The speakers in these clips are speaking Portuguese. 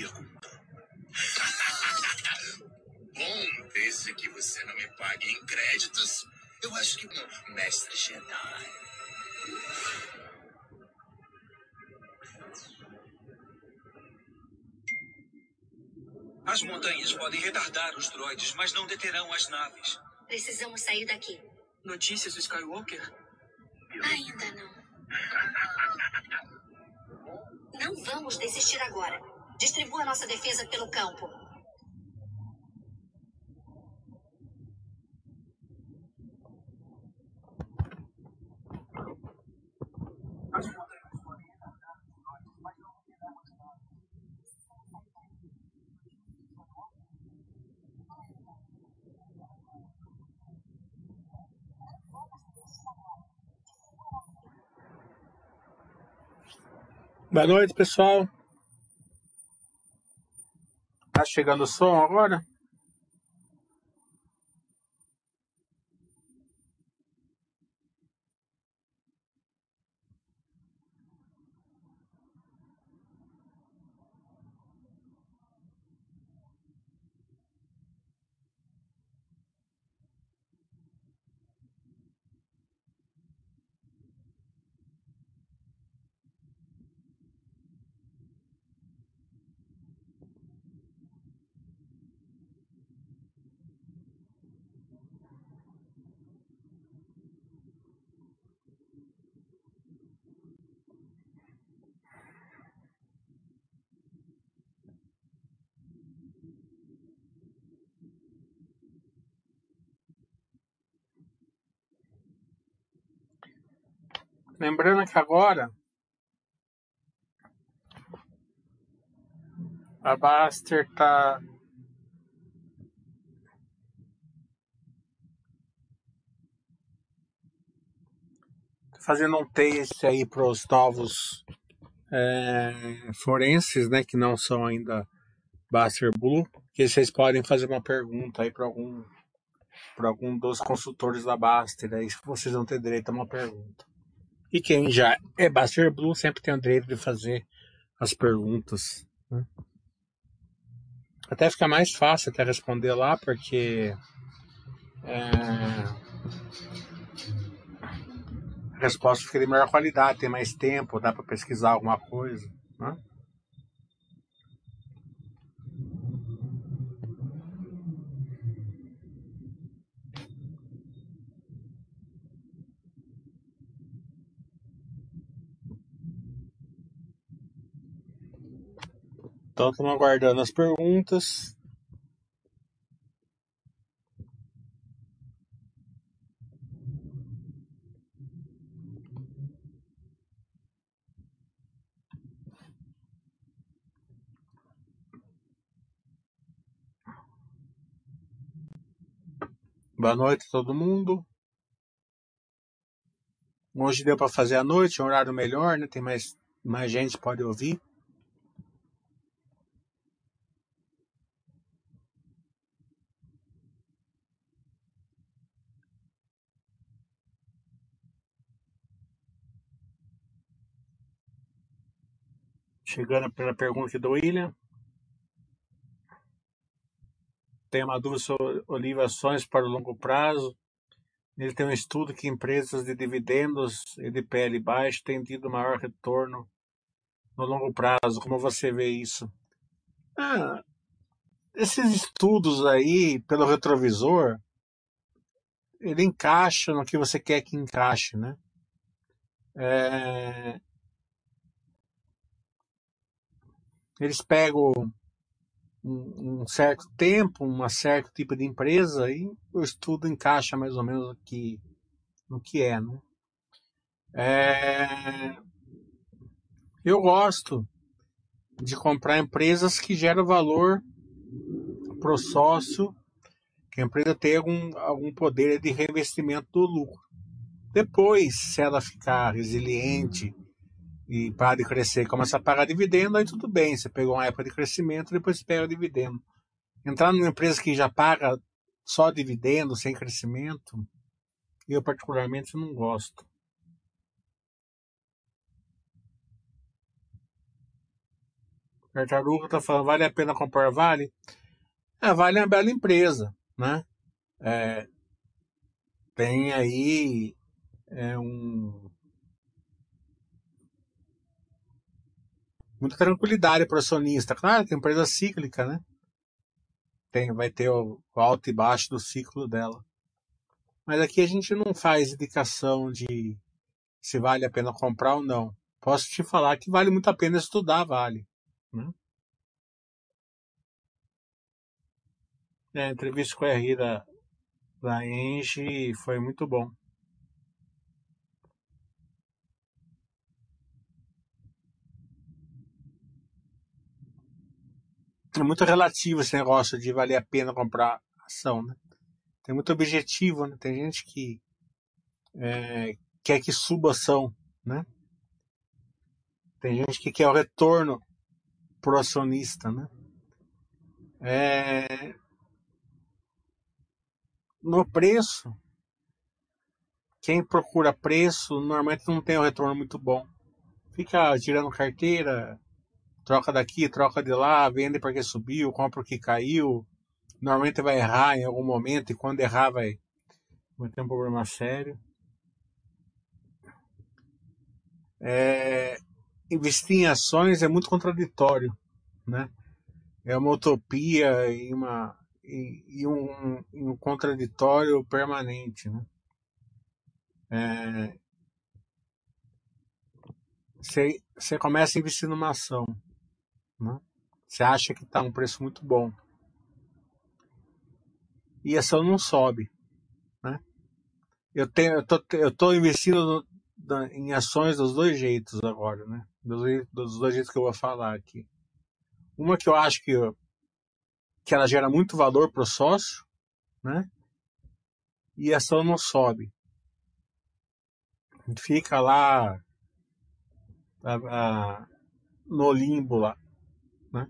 pergunta. Bom, desde que você não me pague em créditos, eu acho que não, mestre Jedi. As montanhas podem retardar os droides, mas não deterão as naves. Precisamos sair daqui. Notícias do Skywalker? Ainda não. Não vamos desistir agora. Distribua nossa defesa pelo campo. Boa noite, pessoal. Tá chegando o som agora? Lembrando que agora a Baster tá fazendo um teste aí para os novos é, forenses, né, que não são ainda Baster Blue, que vocês podem fazer uma pergunta aí para algum para algum dos consultores da Baster, aí vocês vão ter direito a uma pergunta. E quem já é Baster Blue sempre tem o direito de fazer as perguntas. né? Até fica mais fácil até responder lá, porque é, a resposta fica de melhor qualidade, tem mais tempo, dá para pesquisar alguma coisa. né? Então estamos aguardando as perguntas. Boa noite a todo mundo. Hoje deu para fazer à noite, um horário melhor, né? Tem mais, mais gente pode ouvir. Chegando pela pergunta aqui do William. Tem uma dúvida sobre olivações para o longo prazo. Ele tem um estudo que empresas de dividendos e de PL baixo têm tido maior retorno no longo prazo. Como você vê isso? Ah, esses estudos aí, pelo retrovisor, ele encaixa no que você quer que encaixe, né? É, eles pegam um, certo tempo, um certo tipo de empresa e o estudo encaixa mais ou menos no que, no que é, né? É, eu gosto de comprar empresas que geram valor para o sócio, que a empresa tenha algum, algum poder de reinvestimento do lucro. Depois, se ela ficar resiliente e parar de crescer começar a pagar dividendo, aí tudo bem. Você pegou uma época de crescimento, depois pega dividendo. Entrar numa empresa que já paga só dividendo, sem crescimento, eu particularmente não gosto. Tartaruga tá falando, vale a pena comprar Vale? É, Vale é uma bela empresa, né? É, tem aí é, um, muita tranquilidade para o acionista. Claro que é empresa cíclica, né? Tem, vai ter o, alto e baixo do ciclo dela. Mas aqui a gente não faz indicação de se vale a pena comprar ou não. Posso te falar que vale muito a pena estudar Vale. Né? É, a entrevista com a RI da, Engie foi muito bom. É muito relativo esse negócio de valer a pena comprar ação, né? Tem muito objetivo, né? Tem gente que é, quer que suba ação, né? Tem gente que quer o retorno pro acionista, né? É... No preço, quem procura preço normalmente não tem um retorno muito bom. Fica girando carteira, troca daqui, troca de lá, vende porque subiu, compra porque caiu. Normalmente vai errar em algum momento e quando errar vai, vai ter um problema sério. É, investir em ações é muito contraditório, né? É uma utopia e, uma, e, e um, um, contraditório permanente, né? É, você, você começa a investir numa ação, né? Você acha que está um preço muito bom e a ação não sobe, né? Eu tenho, eu tô, investindo no, em ações dos dois jeitos agora, né? dos, dos dois jeitos que eu vou falar aqui. Uma que eu acho que, que ela gera muito valor para o sócio, né? E a ação não sobe. Fica lá a, a, no limbo lá. Né?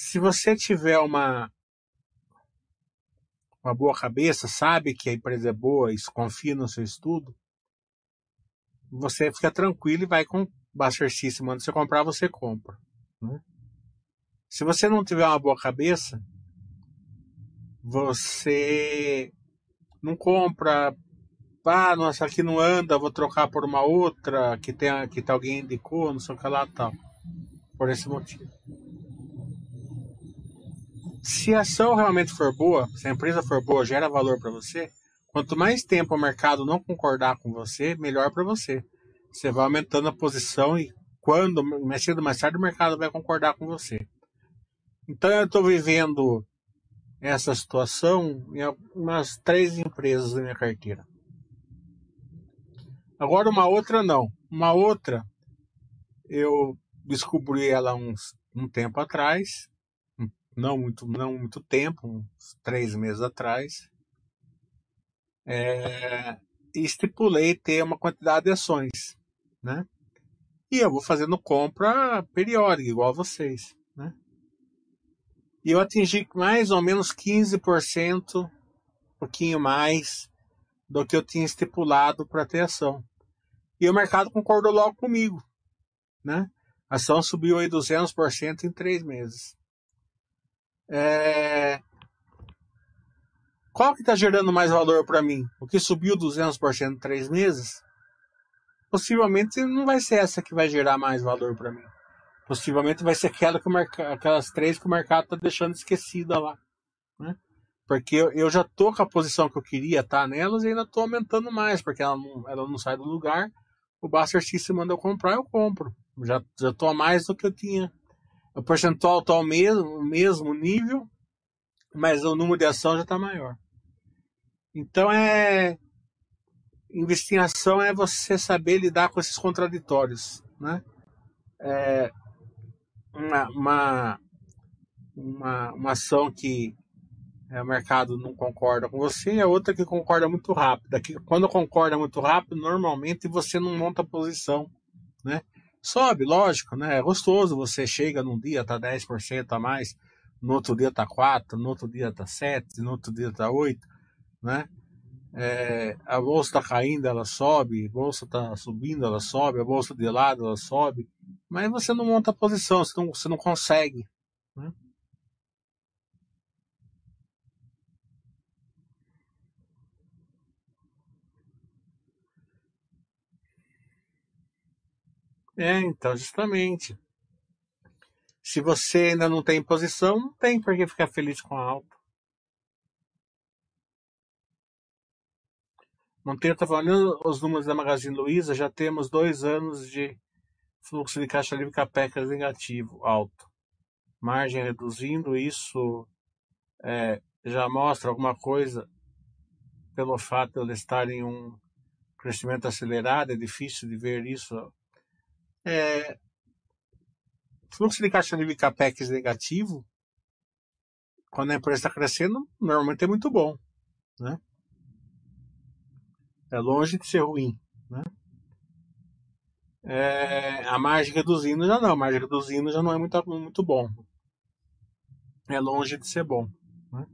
Se você tiver uma, uma boa cabeça, sabe que a empresa é boa e confia no seu estudo, você fica tranquilo e vai com Buster System. Quando você comprar, você compra. Né? Se você não tiver uma boa cabeça, você não compra. Ah, nossa, aqui não anda, vou trocar por uma outra que tem que tá alguém indicou, não sei o que lá tal. Por esse motivo. Se a ação realmente for boa, se a empresa for boa, gera valor para você, Quanto mais tempo o mercado não concordar com você, melhor para você. Você vai aumentando a posição e quando, mais cedo mais tarde, o mercado vai concordar com você. Então eu estou vivendo essa situação em umas três empresas da minha carteira. Agora uma outra não. Uma outra eu descobri ela uns um tempo atrás, não muito não muito tempo, uns três meses atrás é, estipulei ter uma quantidade de ações, né? E eu vou fazendo compra periódica, igual vocês, né? E eu atingi mais ou menos 15%, um pouquinho mais do que eu tinha estipulado para ter ação. E o mercado concordou logo comigo, né? A ação subiu aí 200% em três meses. É... Qual que está gerando mais valor para mim? O que subiu 200% em três meses? Possivelmente não vai ser essa que vai gerar mais valor para mim. Possivelmente vai ser aquela que aquelas três que o mercado está deixando esquecida lá. Né? Porque eu, já tô com a posição que eu queria estar tá nelas e ainda estou aumentando mais, porque ela não, ela não sai do lugar. O Buster System manda eu comprar, eu compro. Já, já a mais do que eu tinha. O percentual está ao mesmo, mesmo nível, mas o número de ação já está maior. Então é investir em ação é você saber lidar com esses contraditórios, né? É uma, uma, uma, uma ação que é, o mercado não concorda com você e a outra que concorda muito rápido. Que quando concorda muito rápido, normalmente você não monta posição, né? Sobe, lógico, né? É gostoso, você chega num dia, tá 10% a mais, no outro dia tá 4, no outro dia tá 7, no outro dia tá 8 né? é, a bolsa está caindo, ela sobe, a bolsa está subindo, ela sobe, a bolsa de lado, ela sobe, mas você não monta a posição, você não, você não consegue. Né? É, então, justamente. Se você ainda não tem posição, não tem por que ficar feliz com a alta. Monteiro está falando os números da Magazine Luiza, já temos dois anos de fluxo de caixa livre capex negativo, alto. Margem reduzindo, isso é, já mostra alguma coisa pelo fato de eles estarem em um crescimento acelerado, é difícil de ver isso é, fluxo de caixa livre capex negativo, quando a empresa está crescendo, normalmente é muito bom, né? É longe de ser ruim, né? É, a margem reduzindo já não, a margem reduzindo já não é muito, muito bom. É longe de ser bom. Né?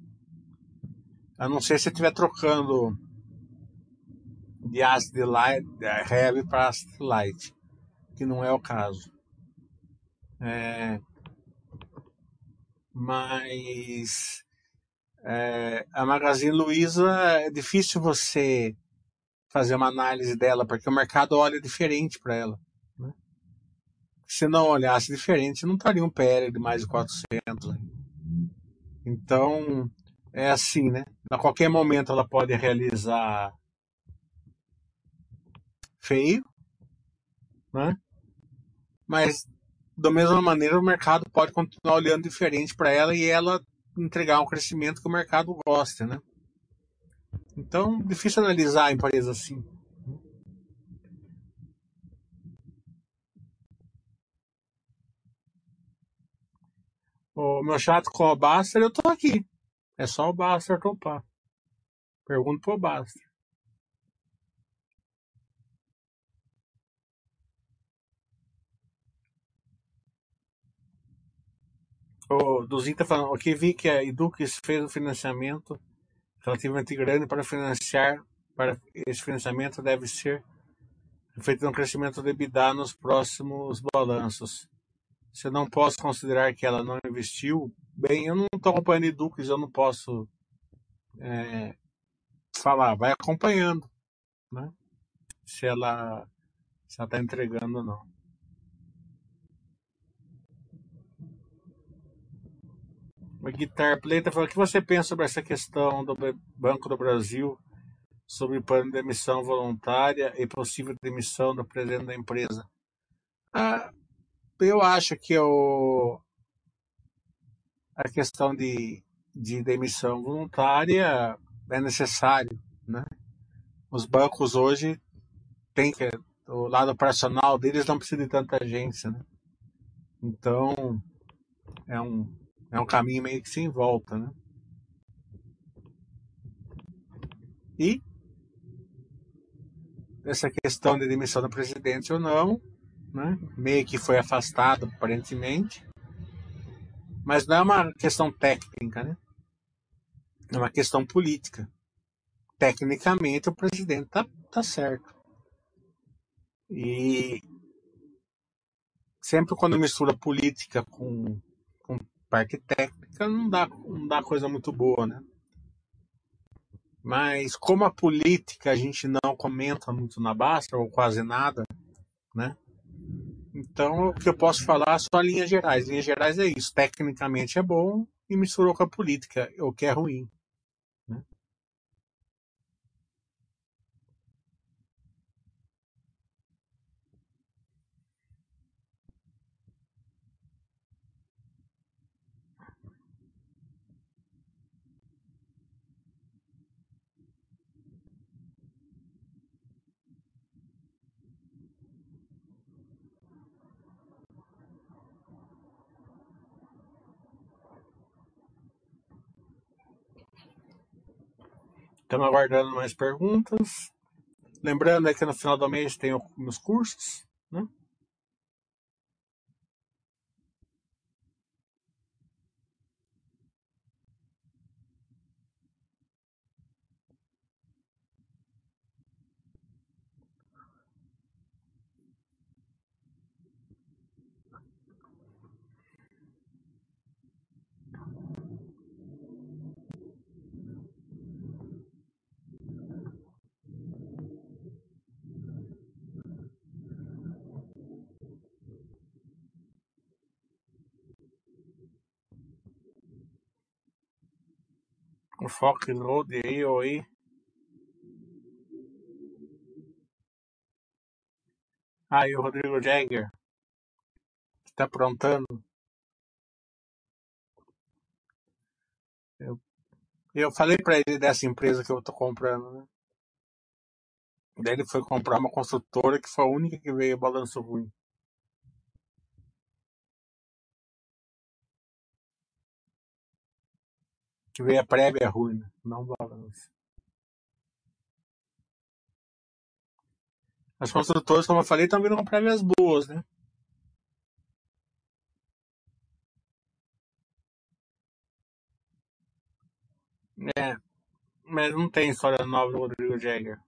A não ser se estiver trocando de acid light, heavy para acid light que não é o caso. É, mas é, a Magazine Luiza é difícil você fazer uma análise dela, porque o mercado olha diferente para ela. Né? Se não olhasse diferente, não estaria um PL de mais de 400. Né? Então, é assim, né? A qualquer momento ela pode realizar feio, né? Mas, da mesma maneira, o mercado pode continuar olhando diferente para ela e ela entregar um crescimento que o mercado gosta, né? Então, difícil analisar a empresa assim. O meu chato com o Baster, eu tô aqui. É só o Baster topar. Pergunto pro Baster. O Duzinho está falando, aqui vi que a Edux fez o financiamento relativamente grande para financiar, para esse financiamento deve ser feito um crescimento de EBITDA nos próximos balanços. Se eu não posso considerar que ela não investiu, bem, eu não estou acompanhando Edux, eu não posso é, falar, vai acompanhando, né? Se ela se ela está entregando ou não. O Guitar Play está falando o que você pensa sobre essa questão do Banco do Brasil, sobre plano de demissão voluntária e possível demissão do presidente da empresa. Ah, eu acho que o, a questão de, de demissão voluntária é necessário. Né? Os bancos hoje têm que. O lado operacional deles não precisa de tanta agência. Né? Então, é um, é um caminho meio que sem volta, né? E essa questão de demissão do presidente ou não, né? meio que foi afastado aparentemente, mas não é uma questão técnica, né? É uma questão política. Tecnicamente o presidente tá, tá certo. E sempre quando mistura política com parte técnica não dá, não dá coisa muito boa, né? Mas como a política a gente não comenta muito na Basta, ou quase nada, né? Então o que eu posso falar só linhas gerais. Linhas gerais é isso. Tecnicamente é bom e misturou com a política, o que é ruim. Estamos aguardando mais perguntas. Lembrando que no final do mês tem os cursos, né? Fox Road AOA. Ah, e o Rodrigo Jagger. Que tá aprontando. Eu, eu falei pra ele dessa empresa que eu tô comprando, né? Daí ele foi comprar uma construtora que foi a única que veio balanço ruim. Que veio a prévia ruim, né? não balanço. As construtoras, como eu falei, estão vindo com prévias boas, né? É, mas não tem história nova do Rodrigo Jagger.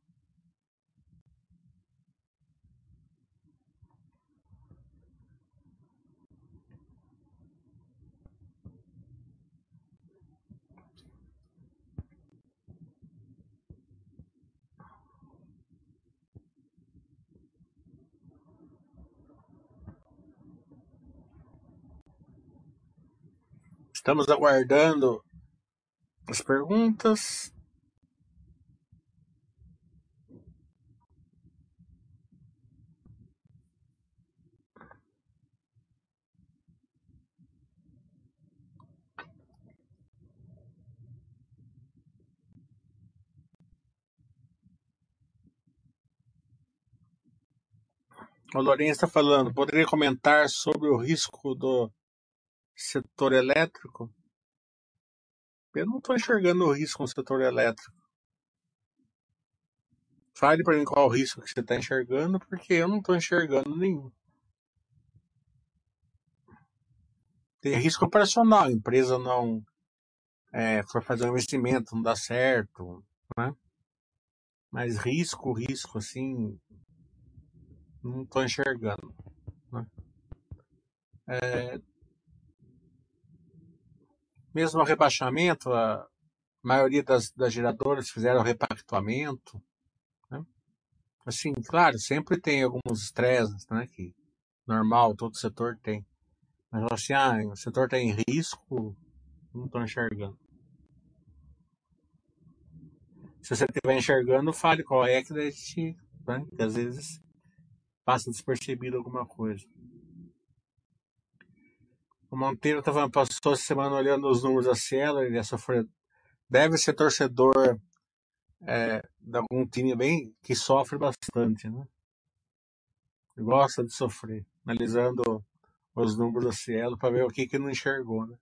Estamos aguardando as perguntas. O Lourenço está falando, poderia comentar sobre o risco do setor elétrico? Eu não estou enxergando o risco no setor elétrico. Fale para mim qual o risco que você está enxergando, porque eu não estou enxergando nenhum. Tem risco operacional, a empresa não é, for fazer um investimento, não dá certo, né? Mas risco, risco, assim, não estou enxergando. Né? É, mesmo o rebaixamento, a maioria das, das geradoras fizeram repactuamento. Né? Assim, claro, sempre tem alguns estresses, né? Que normal, todo setor tem. Mas assim, ah, o setor tem risco, não estou enxergando. Se você estiver enxergando, fale qual é que a gente, né? às vezes passa despercebido alguma coisa. Monteiro estava passou a semana olhando os números da Cielo, ele sofrer, deve ser torcedor é, de algum time bem que sofre bastante, né? Gosta de sofrer, analisando os números da Cielo para ver o que que não enxergou, né?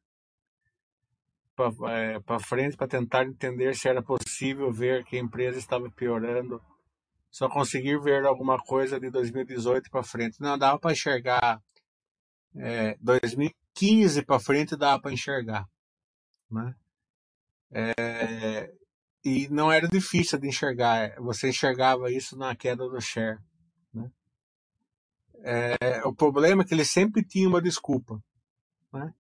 Para é, frente para tentar entender se era possível ver que a empresa estava piorando. Só conseguir ver alguma coisa de 2018 para frente. Não dava para enxergar é, 2015 para frente dá para enxergar, né? É, e não era difícil de enxergar, você enxergava isso na queda do share, né? É, o problema é que ele sempre tinha uma desculpa, né?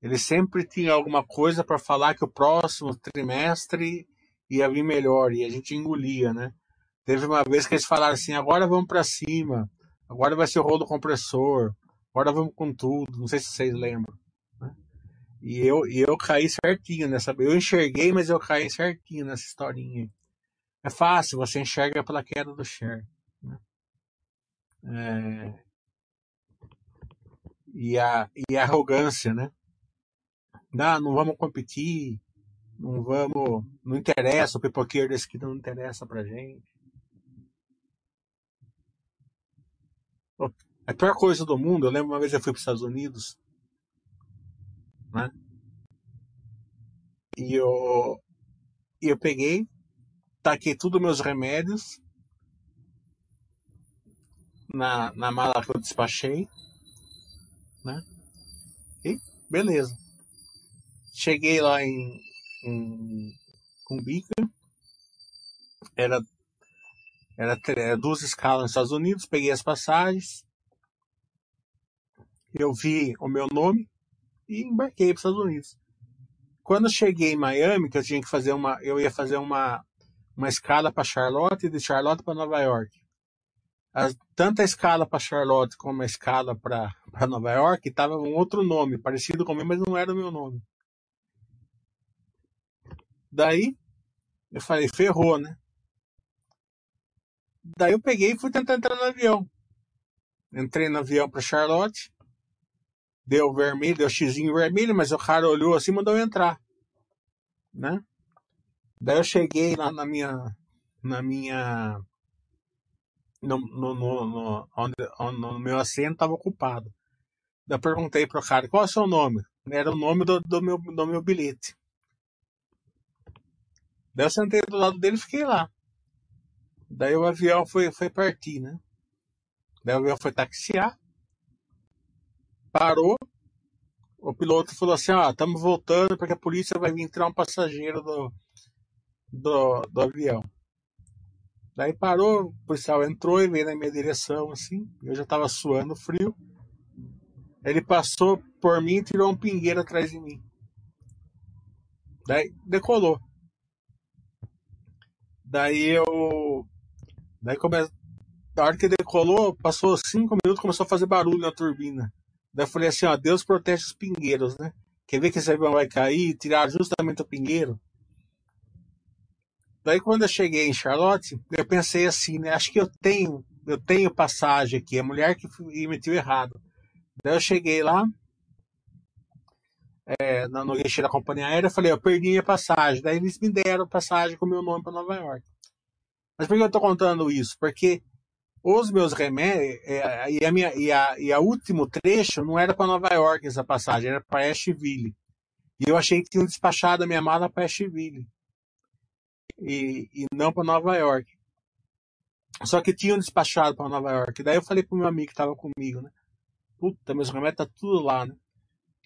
Ele sempre tinha alguma coisa para falar que o próximo trimestre ia vir melhor e a gente engolia, né? Teve uma vez que eles falaram assim: agora vamos para cima, agora vai ser o rolo compressor, Agora vamos com tudo. Não sei se vocês lembram. Né? E eu, e eu caí certinho nessa. Eu enxerguei, mas eu caí certinho nessa historinha. É fácil, você enxerga pela queda do share. Né? É... E, a, e a arrogância, né? Não, não vamos competir, não vamos. Não interessa, o pipoqueiro desse que não interessa pra gente. A pior coisa do mundo, eu lembro uma vez eu fui para os Estados Unidos, né? E eu, e eu peguei, taquei os meus remédios na, na mala que eu despachei, né? E beleza. Cheguei lá em, em Cumbica, era, era duas escalas nos Estados Unidos, peguei as passagens, eu vi o meu nome e embarquei para os Estados Unidos. Quando eu cheguei em Miami, que eu tinha que fazer uma, eu ia fazer uma, uma escala para Charlotte e de Charlotte para Nova York. As, tanto a escala para Charlotte como a escala para Nova York estava um outro nome, parecido com o meu, mas não era o meu nome. Daí eu falei, ferrou, né? Daí eu peguei e fui tentar entrar no avião. Entrei no avião para Charlotte, deu vermelho, deu xizinho vermelho, mas o cara olhou assim e mandou eu entrar, né? Daí eu cheguei lá na minha, na minha, no, no, no, no, onde, no meu assento estava ocupado. Daí eu perguntei pro cara, qual é o seu nome? Era o nome do, do, meu, do meu bilhete. Daí eu sentei do lado dele e fiquei lá. Daí o avião foi, foi partir, né? Daí o avião foi taxiar. Parou. O piloto falou assim, ó, estamos voltando porque a polícia vai vir tirar um passageiro do, do, do avião. Daí parou, o policial entrou e veio na minha direção, assim. Eu já estava suando frio. Ele passou por mim e tirou um pingueiro atrás de mim. Daí decolou. Daí eu. Daí começa. Na hora que decolou, passou cinco minutos começou a fazer barulho na turbina. Daí eu falei assim, ó, Deus protege os pingueiros, né? Quer ver que esse avião vai cair e tirar justamente o pingueiro? Daí quando eu cheguei em Charlotte, eu pensei assim, né? Acho que eu tenho, eu tenho passagem aqui, a mulher que emitiu errado. Daí eu cheguei lá, é, no guichê da companhia aérea, eu falei, eu perdi minha passagem. Daí eles me deram passagem com meu nome para Nova York. Mas por que eu estou contando isso? Porque os meus remédios, é, e, a minha, e, a, e a último trecho não era para Nova York essa passagem, era para Asheville. E eu achei que tinham despachado a minha mala para Asheville. E, e não para Nova York. Só que tinham despachado para Nova York. Daí eu falei pro meu amigo que estava comigo, né? Puta, meus remédios tá tudo lá, né?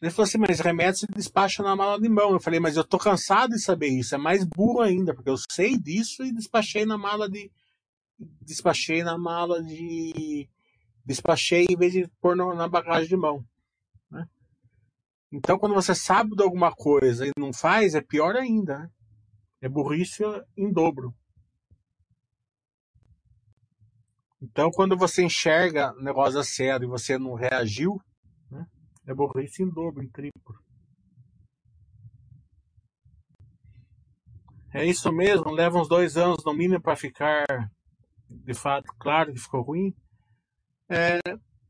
Ele falou assim, mas remédio se despacha na mala de mão. Eu falei, mas eu tô cansado de saber isso. É mais burro ainda, porque eu sei disso e despachei na mala de. Despachei na mala de. Despachei em vez de pôr na bagagem de mão. Né? Então, quando você sabe de alguma coisa e não faz, é pior ainda. Né? É burrice em dobro. Então, quando você enxerga o negócio a sério e você não reagiu, né? É burrice em dobro, em triplo. É isso mesmo, leva uns dois anos no mínimo para ficar de fato claro que ficou ruim. É,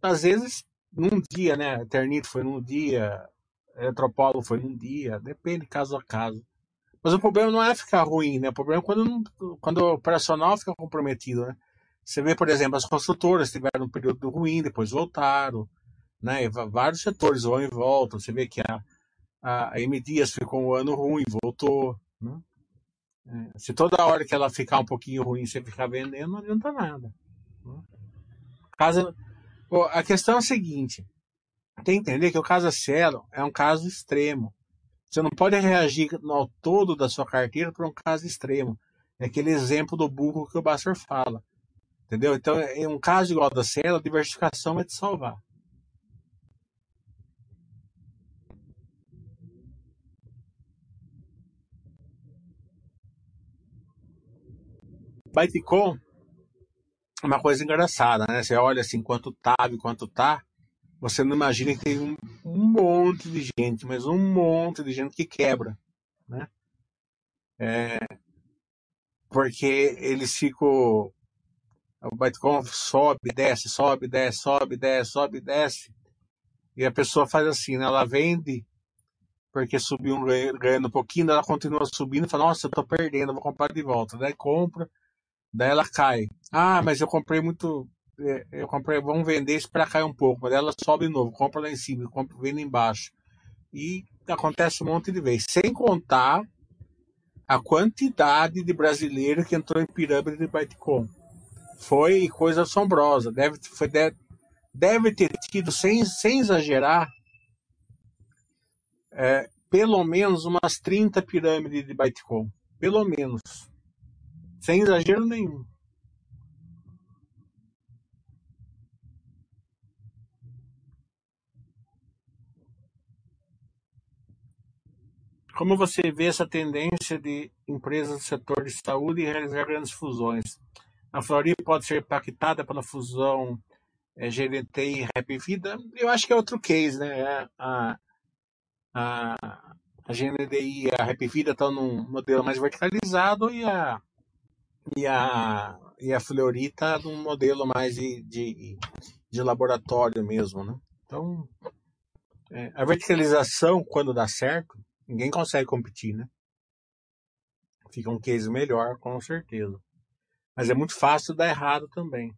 às vezes, num dia, né? Eternito foi num dia, Eletropolo foi num dia, depende caso a caso. Mas o problema não é ficar ruim, né? O problema é quando, quando o operacional fica comprometido, né? Você vê, por exemplo, as construtoras tiveram um período ruim, depois voltaram né? Vários setores vão e voltam. Você vê que a, a M Dias ficou um ano ruim, voltou. Né? É, se toda hora que ela ficar um pouquinho ruim você ficar vendendo, não adianta nada. Né? Casa, a questão é a seguinte: tem que entender que o caso Cielo é um caso extremo. Você não pode reagir no todo da sua carteira para um caso extremo. É aquele exemplo do burro que o Basser fala. Entendeu? Então, em um caso igual da Cielo, a diversificação vai te salvar. Bytecom é uma coisa engraçada, né? Você olha assim, quanto tava e quanto tá, você não imagina que tem um, um, monte de gente, mas um monte de gente que quebra, né? É, porque eles ficam. O Bitcoin sobe, desce, sobe, desce, sobe, desce, sobe, desce. E a pessoa faz assim, né? Ela vende porque subiu ganhando um pouquinho, ela continua subindo fala, nossa, eu tô perdendo, vou comprar de volta. Daí compra, Daí ela cai. Ah, mas eu comprei muito. É, eu comprei, vamos vender isso para cair um pouco. Mas ela sobe de novo, compra lá em cima, compra, vende embaixo. E acontece um monte de vezes. Sem contar a quantidade de brasileiro que entrou em pirâmide de Bitcoin. Foi coisa assombrosa. Deve, foi, deve, deve ter tido, sem, sem exagerar, é, pelo menos umas 30 pirâmides de Bitcoin. Pelo menos. Sem exagero nenhum. Como você vê essa tendência de empresas do setor de saúde realizar grandes fusões? A Florida pode ser impactada pela fusão é, GNT e Rap Vida? Eu acho que é outro case, né? A, a, a GNDI e a Rap Vida estão num modelo mais verticalizado e a, e a, e a Fleury está num modelo mais de, de, de laboratório mesmo, né? Então, é, a verticalização, quando dá certo, ninguém consegue competir, né? Fica um case melhor, com certeza. Mas é muito fácil dar errado também.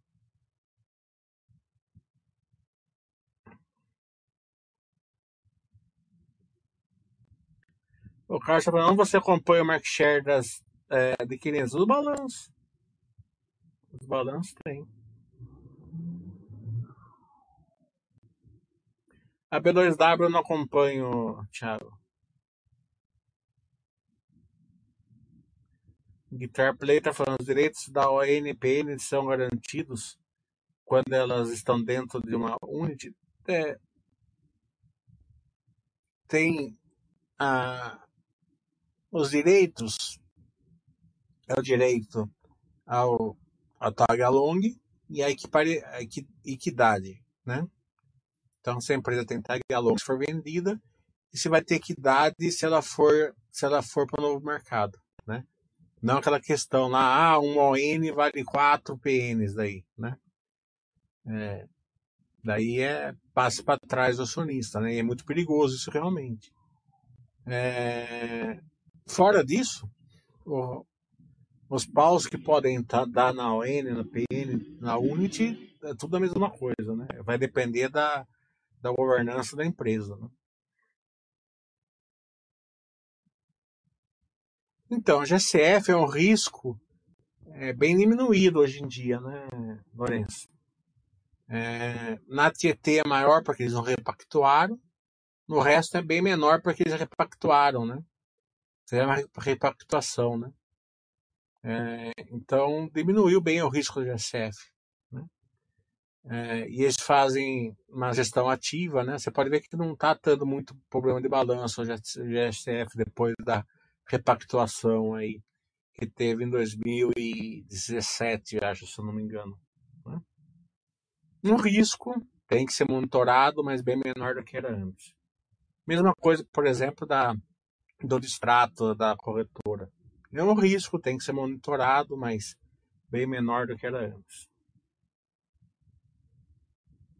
O Carlos está você acompanha o market share das, é, adquirentes? Os balanços. Os balanços tem. A B2W eu não acompanho, Thiago. Guitar Play está falando, os direitos da ONPN são garantidos quando elas estão dentro de uma unity. É, tem a, os direitos, é o direito ao, ao tag along e a, equipare, a equidade, né? Então, se a empresa tem tag along se for vendida, e se vai ter equidade se ela for, se ela for para o novo mercado, né? Não aquela questão lá, ah, um ON vale 4 PNs daí, né? É, daí é passe para trás do acionista, né? E é muito perigoso isso realmente. É, fora disso, o, os paus que podem tá, dar na ON, na PN, na Unity, é tudo a mesma coisa, né? Vai depender da, da governança da empresa, né? Então, GCF é um risco é, bem diminuído hoje em dia, né, Lourenço? É, na Tietê é maior porque eles não repactuaram, no resto é bem menor porque eles repactuaram, né? É uma repactuação, né? É, então, diminuiu bem o risco do GSF. Né? É, e eles fazem uma gestão ativa, né? Você pode ver que não está tendo muito problema de balanço o GSF depois da repactuação aí que teve em 2017, acho, se eu não me engano. Né? Um risco tem que ser monitorado, mas bem menor do que era antes. Mesma coisa, por exemplo, da, do distrato da corretora. É um risco, tem que ser monitorado, mas bem menor do que era antes.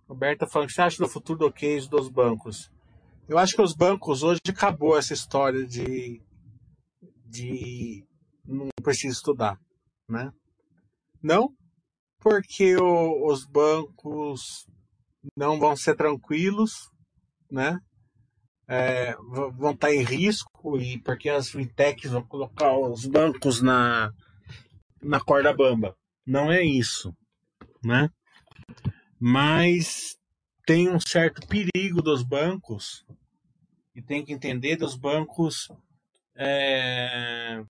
Roberta falando, o que você acha do futuro do case dos bancos? Eu acho que os bancos hoje acabou essa história de, de não precisa estudar, né? Não porque o, os bancos não vão ser tranquilos, né? É, vão estar em risco e porque as fintechs vão colocar os bancos na, na corda bamba. Não é isso, né? mas tem um certo perigo dos bancos e tem que entender dos bancos é,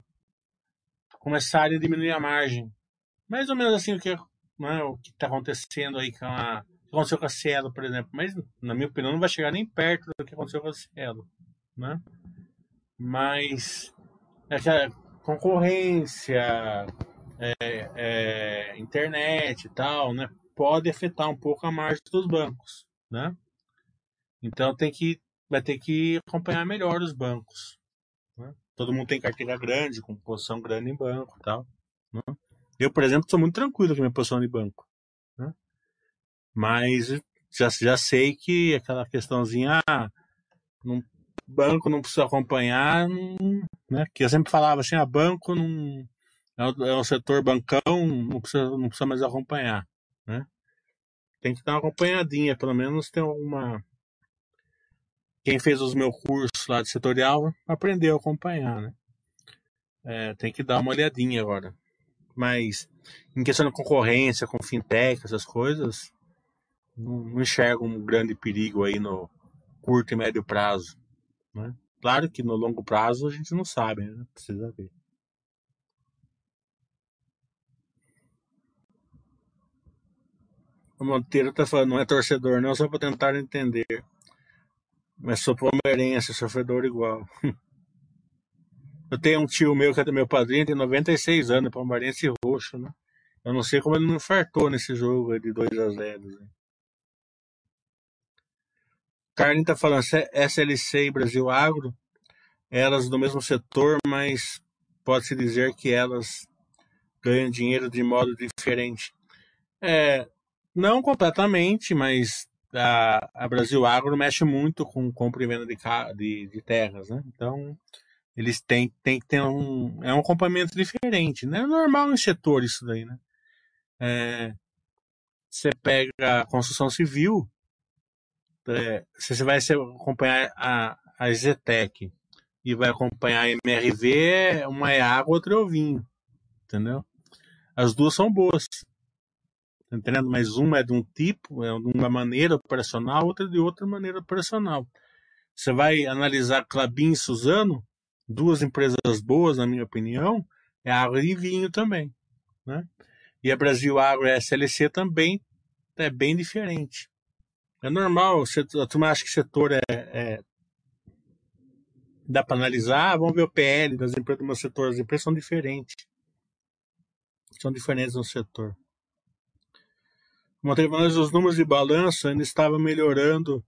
começarem a diminuir a margem. Mais ou menos assim o que né, está acontecendo aí com a que aconteceu com a Cielo, por exemplo. Mas, na minha opinião, não vai chegar nem perto do que aconteceu com a Cielo. Né? Mas essa concorrência, é, é, internet e tal, né? pode afetar um pouco a margem dos bancos, né? Então tem que vai ter que acompanhar melhor os bancos. Né? Todo mundo tem carteira grande, com posição grande em banco, e tal. Né? Eu, por exemplo, estou muito tranquilo com minha posição de banco? Mas já já sei que aquela questãozinha, ah, não, banco não precisa acompanhar, não, né? Que eu sempre falava assim, ah, banco não é o, é o setor bancão, não precisa não precisa mais acompanhar né? Tem que dar uma acompanhadinha, pelo menos tem uma. Quem fez os meus cursos lá de setorial aprendeu a acompanhar, né? É, tem que dar uma olhadinha agora. Mas em questão de concorrência com fintech, essas coisas, não, enxergo um grande perigo aí no curto e médio prazo. Né? Claro que no longo prazo a gente não sabe, né? Precisa ver. O Monteiro tá falando, não é torcedor não, só para tentar entender. Mas sou palmeirense, sofredor igual. Eu tenho um tio meu que é meu padrinho, tem 96 anos, palmeirense roxo, né? Eu não sei como ele não infartou nesse jogo de 2 a 0 né? Carlinhos tá falando, SLC e Brasil Agro elas do mesmo setor, mas pode-se dizer que elas ganham dinheiro de modo diferente. É, não completamente, mas a, a Brasil Agro mexe muito com compra e venda de, de, de terras, né? Então, eles têm, têm que ter um. É um acompanhamento diferente, né? É normal no setor isso daí, né? É, você pega a construção civil, é, você vai acompanhar a, a Zetec e vai acompanhar a MRV, uma é água, outra é o vinho, entendeu? As duas são boas, tá entendendo? Mas uma é de um tipo, é de uma maneira operacional, outra de outra maneira operacional. Você vai analisar Clabin e Suzano, duas empresas boas, na minha opinião, é água e vinho também, né? E a Brasil Agro e a SLC também é bem diferente. É normal, a turma acha que setor é, é dá para analisar, vamos ver o PL das empresas do meu setor, as empresas são diferentes. São diferentes no setor. Montevideo, os números de balanço ainda estavam melhorando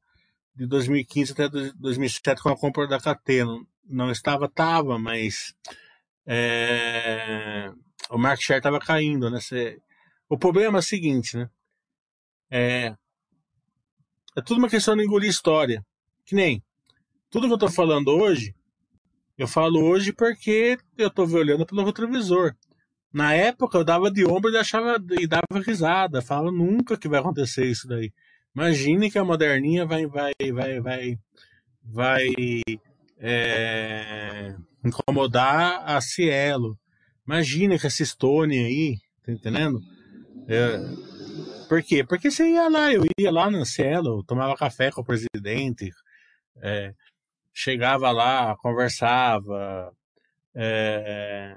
de 2015 até 2007 com a compra da Catena. Não estava, estava, mas é, o market share estava caindo, né? o problema é o seguinte, né? É, é tudo uma questão de engolir história. Que nem tudo que eu estou falando hoje, eu falo hoje porque eu estou olhando pelo retrovisor. Na época eu dava de ombro e achava e dava risada, falava nunca que vai acontecer isso daí. Imagine que a moderninha vai vai vai vai vai é, incomodar a Cielo. Imagina que essa Stone aí, tá entendendo? É, por quê? Porque você ia lá, eu ia lá na Cielo, tomava café com o presidente, é, chegava lá, conversava, é,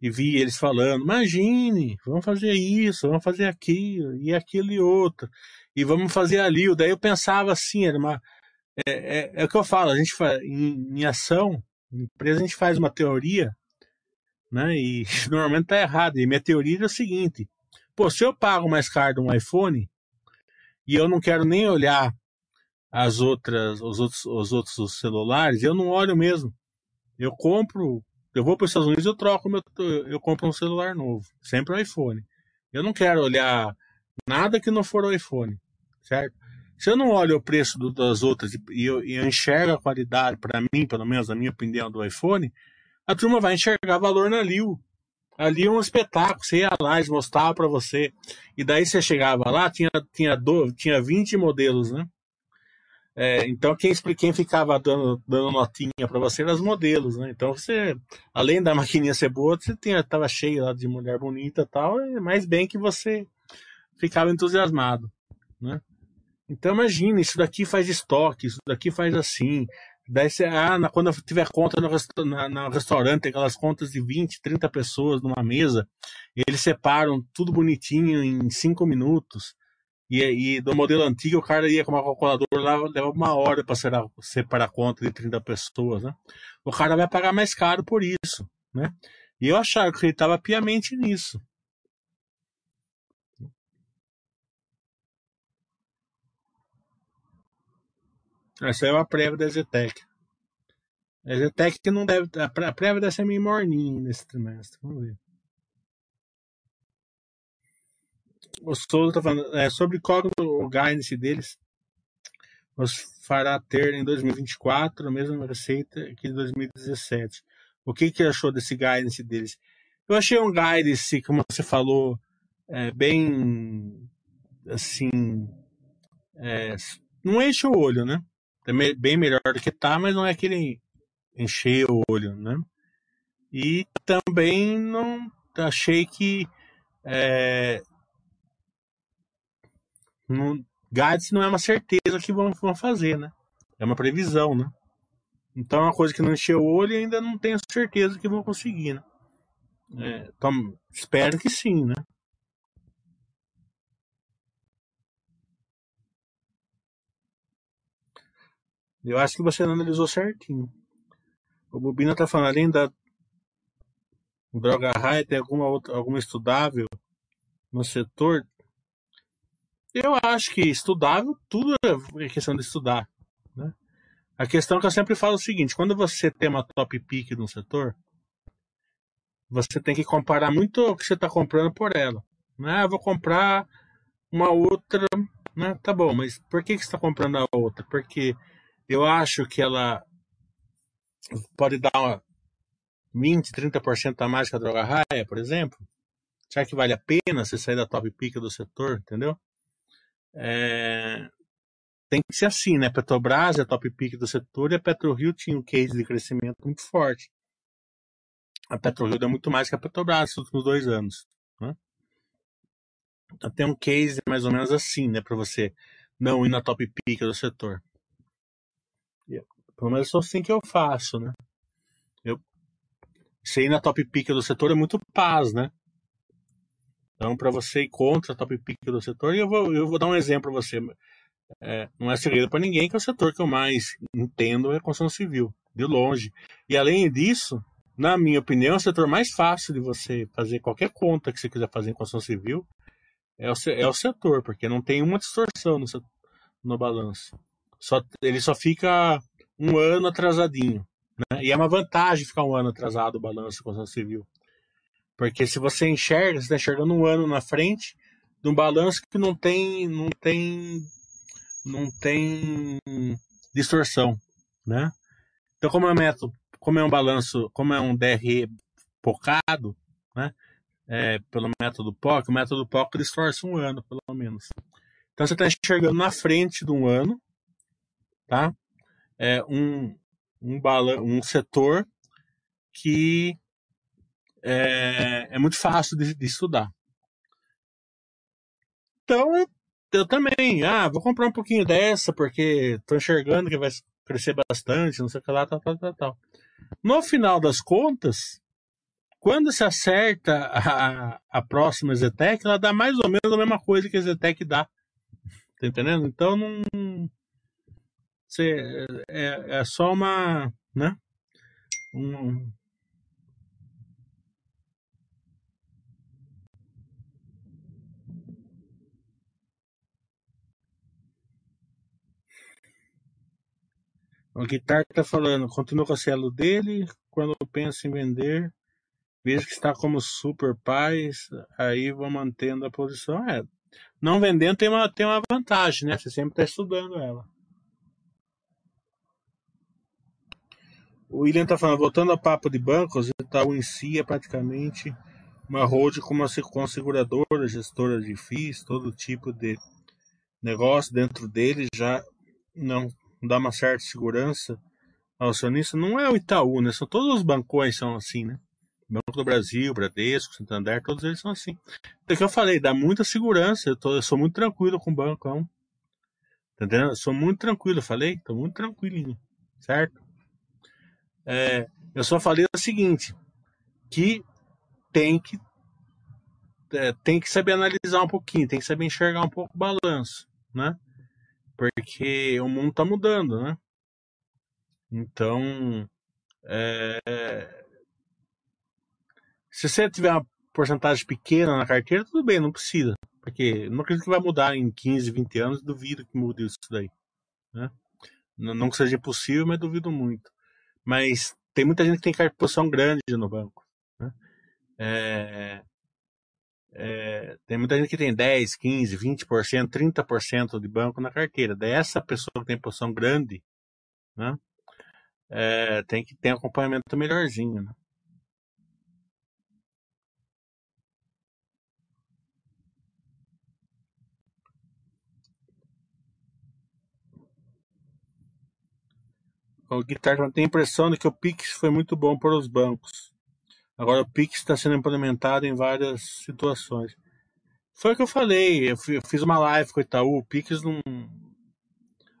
e via eles falando, imagine, vamos fazer isso, vamos fazer aquilo, e aquilo e outro, e vamos fazer ali. Daí eu pensava assim, era uma, é, é, é o que eu falo, a gente faz, em, em ação, em empresa a gente faz uma teoria, né, e normalmente tá errado, e minha teoria é o seguinte, pô, se eu pago mais caro um iPhone, e eu não quero nem olhar as outras, os outros, os outros celulares, eu não olho mesmo. Eu compro, eu vou para os Estados Unidos, eu troco meu, eu compro um celular novo, sempre um iPhone. Eu não quero olhar nada que não for o iPhone, certo? Se eu não olho o preço do, das outras e eu, e eu enxergo a qualidade, para mim, pelo menos na minha opinião, do iPhone, a turma vai enxergar valor na Liu. Ali um espetáculo, você ia lá, eles mostravam para você. E daí você chegava lá, tinha, tinha, do, tinha 20 modelos, né? É, então quem, quem ficava dando, dando notinha para você eram os modelos, né? Então você, além da maquininha ser boa, você tinha, tava cheio lá de mulher bonita e tal, é mais bem que você ficava entusiasmado, né? Então imagina, isso daqui faz estoque, isso daqui faz assim. Daí você, ah, na, quando tiver conta no, na, restaurante, aquelas contas de 20, 30 pessoas numa mesa, eles separam tudo bonitinho em 5 minutos. E, e do modelo antigo, o cara ia com uma calculadora lá, leva uma hora para separar a conta de 30 pessoas, né? O cara vai pagar mais caro por isso, né? E eu achava que ele estava piamente nisso. Essa é uma prévia da Zetec. A Zetec não deve. A prévia deve ser meio morninha nesse trimestre. Vamos ver. o Souza está falando é, sobre qual o guidance deles os fará ter em 2024 a mesma receita que em 2017. O que que achou desse guidance deles? Eu achei um guidance, como você falou, é, bem assim, é, não enche o olho, né? É bem melhor do que tá, mas não é aquele encher o olho, né? E também não achei que é, não, Gades não é uma certeza que vão, vão fazer, né? É uma previsão, né? Então é uma coisa que não encheu o olho e ainda não tenho certeza que vão conseguir, né? É, então, espero que sim, né? Eu acho que você analisou certinho. O Bobina tá falando, além da droga raia, tem alguma outra, alguma estudável no setor? Eu acho que estudável, tudo é questão de estudar. Né? A questão que eu sempre falo é o seguinte: quando você tem uma top pick no setor, você tem que comparar muito o que você está comprando por ela. Ah, vou comprar uma outra, né? Tá bom, mas por que, que você está comprando a outra? Porque eu acho que ela pode dar uma 20, 30% a mais que a droga raia, por exemplo. Será que vale a pena você sair da top pick do setor, entendeu? É... Tem que ser assim, né? Petrobras é a top pick do setor e a PetroRio tinha um case de crescimento muito forte. A PetroRio deu muito mais que a Petrobras nos últimos dois anos. Né? Então tem um case mais ou menos assim, né? Para você não ir na top pick do setor. Pelo menos é assim que eu faço, né? Eu, você ir na top pick do setor é muito paz, né? Então, para você ir contra a top pick do setor, eu vou, eu vou dar um exemplo para você. É, não é segredo para ninguém que é o setor que eu mais entendo é a construção civil, de longe. E além disso, na minha opinião, é o setor mais fácil de você fazer qualquer conta que você quiser fazer em construção civil é o, é o setor, porque não tem uma distorção no, no balanço. Só, ele só fica um ano atrasadinho. Né? E é uma vantagem ficar um ano atrasado o balanço de construção civil. Porque se você enxerga, você está enxergando um ano na frente de um balanço que não tem, não tem, não tem distorção, né? Então, como é um método, como é um balanço, como é um DRE pocado, né? É, pelo método POC, o método POC distorce um ano, pelo menos. Então, você está enxergando na frente de um ano, tá? É, um, um, balan um setor que é, é muito fácil de, de, estudar. Então, eu também, ah, vou comprar um pouquinho dessa, porque estou enxergando que vai crescer bastante, não sei o que lá, tal, tal, tal, tal. No final das contas, quando se acerta a, a próxima Zetec, ela dá mais ou menos a mesma coisa que a Zetec dá. Tá entendendo? Então não, você, é, é só uma, né? Um, O Guitar está falando, continua com a cielo dele, quando penso em vender, vejo que está como super paz, aí vou mantendo a posição. É, não vendendo tem uma, tem uma vantagem, né? Você sempre está estudando ela. O William está falando, voltando ao papo de bancos, o Itaú em si é praticamente uma hold com uma com seguradora, gestora de FIIs, todo tipo de negócio dentro dele já não dá uma certa segurança ao acionista. Não é o Itaú, né? São todos os bancões são assim, né? Banco do Brasil, Bradesco, Santander, todos eles são assim. Então, que eu falei, dá muita segurança. Eu, tô, eu sou muito tranquilo com o banco. Tá entendendo? Eu sou muito tranquilo, falei? Tô muito tranquilinho, certo? É, eu só falei o seguinte, que tem que é, tem que saber analisar um pouquinho, tem que saber enxergar um pouco o balanço, né? Porque o mundo está mudando, né? Então, é, se você tiver uma porcentagem pequena na carteira, tudo bem, não precisa. Porque não acredito que vai mudar em 15, 20 anos, duvido que mude isso daí. Né? Não, que seja impossível, mas duvido muito mas tem muita gente que tem posição grande no banco. Né? É, é, tem muita gente que tem 10, 15, 20%, 30% de banco na carteira. Dessa pessoa que tem posição grande, né? É, tem que ter acompanhamento melhorzinho. Né? O Guitar tem a impressão de que o Pix foi muito bom para os bancos. Agora o Pix está sendo implementado em várias situações. Foi o que eu falei, eu fiz uma live com o Itaú, o Pix não.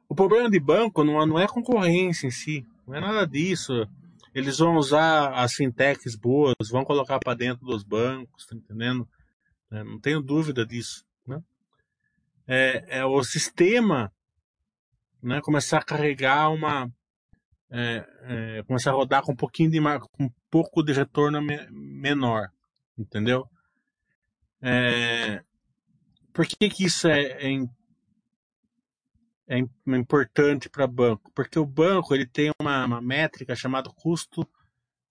O problema de banco não, não é concorrência em si, não é nada disso. Eles vão usar as fintechs boas, vão colocar para dentro dos bancos, tá entendendo? É, não tenho dúvida disso. Né? É, é o sistema né, começar a carregar uma, é, é, começar a rodar com um pouquinho de com um pouco de retorno me, menor, entendeu? É, por que, que isso é, é, é importante para banco, porque o banco ele tem uma, uma métrica chamada custo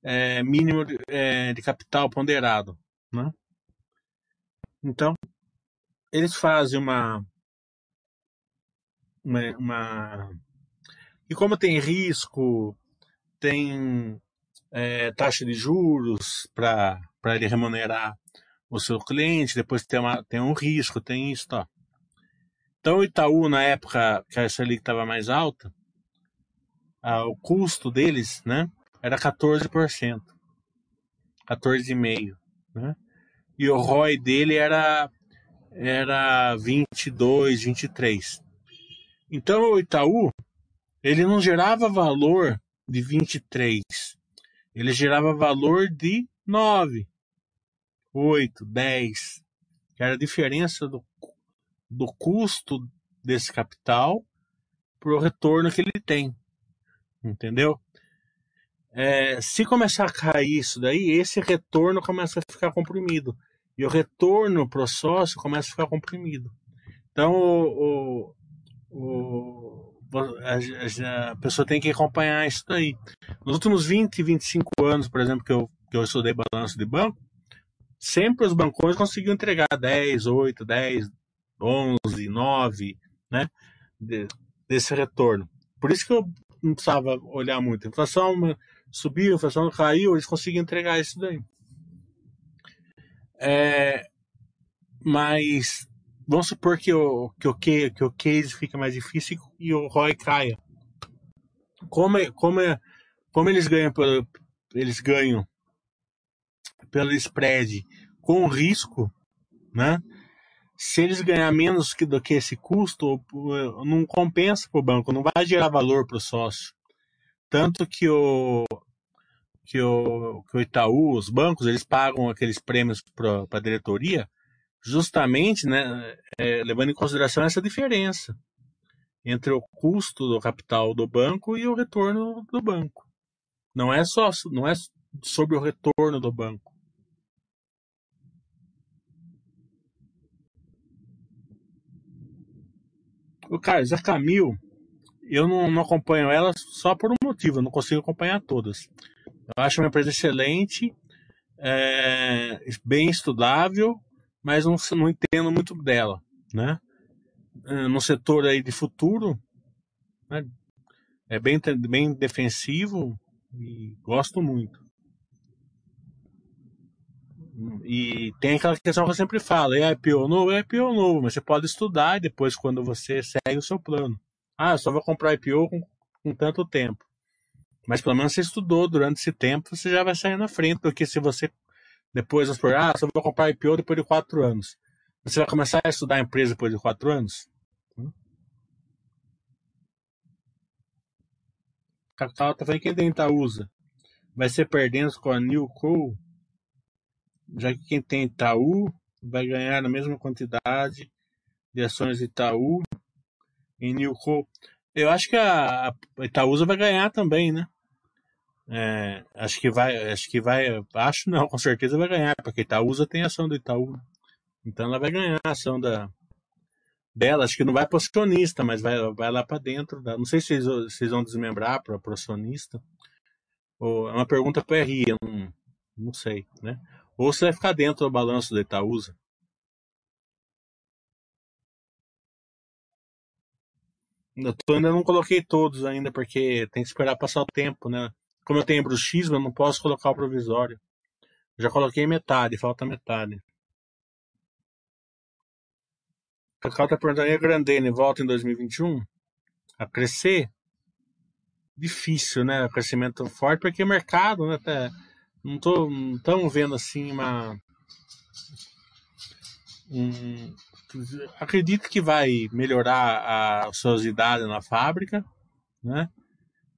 é, mínimo de, é, de, capital ponderado, né? Então eles fazem uma, uma, uma e como tem risco, tem é, taxa de juros para ele remunerar o seu cliente, depois tem, uma, tem um risco, tem isso, tá? Então o Itaú, na época que a Selic estava mais alta, ah, o custo deles, né, era 14%. 14,5%, né? E o ROI dele era era 22, 23. Então o Itaú, ele não gerava valor de 23. Ele gerava valor de 9, 8, 10, que era a diferença do, do custo desse capital para o retorno que ele tem. Entendeu? É, se começar a cair isso daí, esse retorno começa a ficar comprimido. E o retorno para o sócio começa a ficar comprimido. Então, o, o, o a, a, pessoa tem que acompanhar isso daí. Nos últimos 20, 25 anos, por exemplo, que eu, que eu estudei balanço de banco, sempre os bancões conseguiam entregar 10, 8, 10, 11, 9, né? De, desse retorno. Por isso que eu não precisava olhar muito. A inflação subiu, a inflação caiu, eles conseguiam entregar isso daí. É, mas vamos supor que o, que, o, que o case fica mais difícil e o ROI caia. Como, é, como, é, como eles ganham pelo, eles ganham pelo spread com risco, né? Se eles ganhar menos que, do que esse custo, não compensa para o banco, não vai gerar valor para o sócio. Tanto que o, que o, que o Itaú, os bancos, eles pagam aqueles prêmios para a diretoria, justamente né, é, levando em consideração essa diferença entre o custo do capital do banco e o retorno do banco. Não é só não é sobre o retorno do banco. O Carlos, a Camil, eu não, não, acompanho ela só por um motivo, eu não consigo acompanhar todas. Eu acho uma empresa excelente, é, bem estudável, mas não, não entendo muito dela, né? É, no setor aí de futuro, né? é bem, bem defensivo e gosto muito. E tem aquela questão que eu sempre falo, é IPO novo, é IPO novo, mas você pode estudar e depois quando você segue o seu plano. Ah, eu só vou comprar IPO com, com tanto tempo. Mas pelo menos você estudou durante esse tempo, você já vai sair na frente, porque se você depois, vamos supor, ah, só vou comprar IPO depois de quatro anos. Você vai começar a estudar a empresa depois de quatro anos? Hum? Capital tá falando quem tem usa vai ser perdendo com a New já que quem tem Itaú vai ganhar a mesma quantidade de ações de Itaú em New. Eu acho que a, a Itaúsa vai ganhar também, né? É, acho que vai, acho que vai, acho não, com certeza vai ganhar, porque Itaúsa tem ação do Itaú. Então ela vai ganhar a ação da dela, acho que não vai para acionista, mas vai, vai lá para dentro. Da, não sei se vocês, vão desmembrar para acionista. Ou, é uma pergunta para RI, não, não sei, né? Ou se vai ficar dentro do balanço do Itaúsa. Eu ainda não coloquei todos ainda, porque tem que esperar passar o tempo, né? Como eu tenho bruxismo, eu não posso colocar o provisório. já coloquei metade, falta metade. Cacau está perguntando, e a Grandene volta em 2021 a crescer? Difícil, né? Crescimento forte, porque o mercado, né? Tá, não estamos vendo assim uma. Um, acredito que vai melhorar a ociosidade na fábrica, né?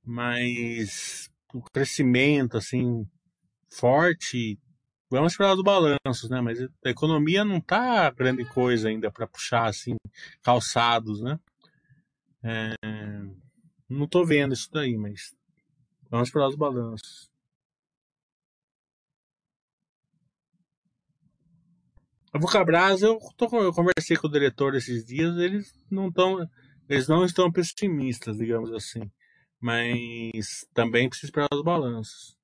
Mas o crescimento assim forte. Vamos esperar dos balanços, né? Mas a economia não tá grande coisa ainda para puxar assim calçados, né? É, não tô vendo isso daí, mas vamos esperar os balanços. A Vulcabras, eu, tô, eu conversei com o diretor esses dias, eles não estão. eles não estão pessimistas, digamos assim. Mas também precisa esperar os balanços.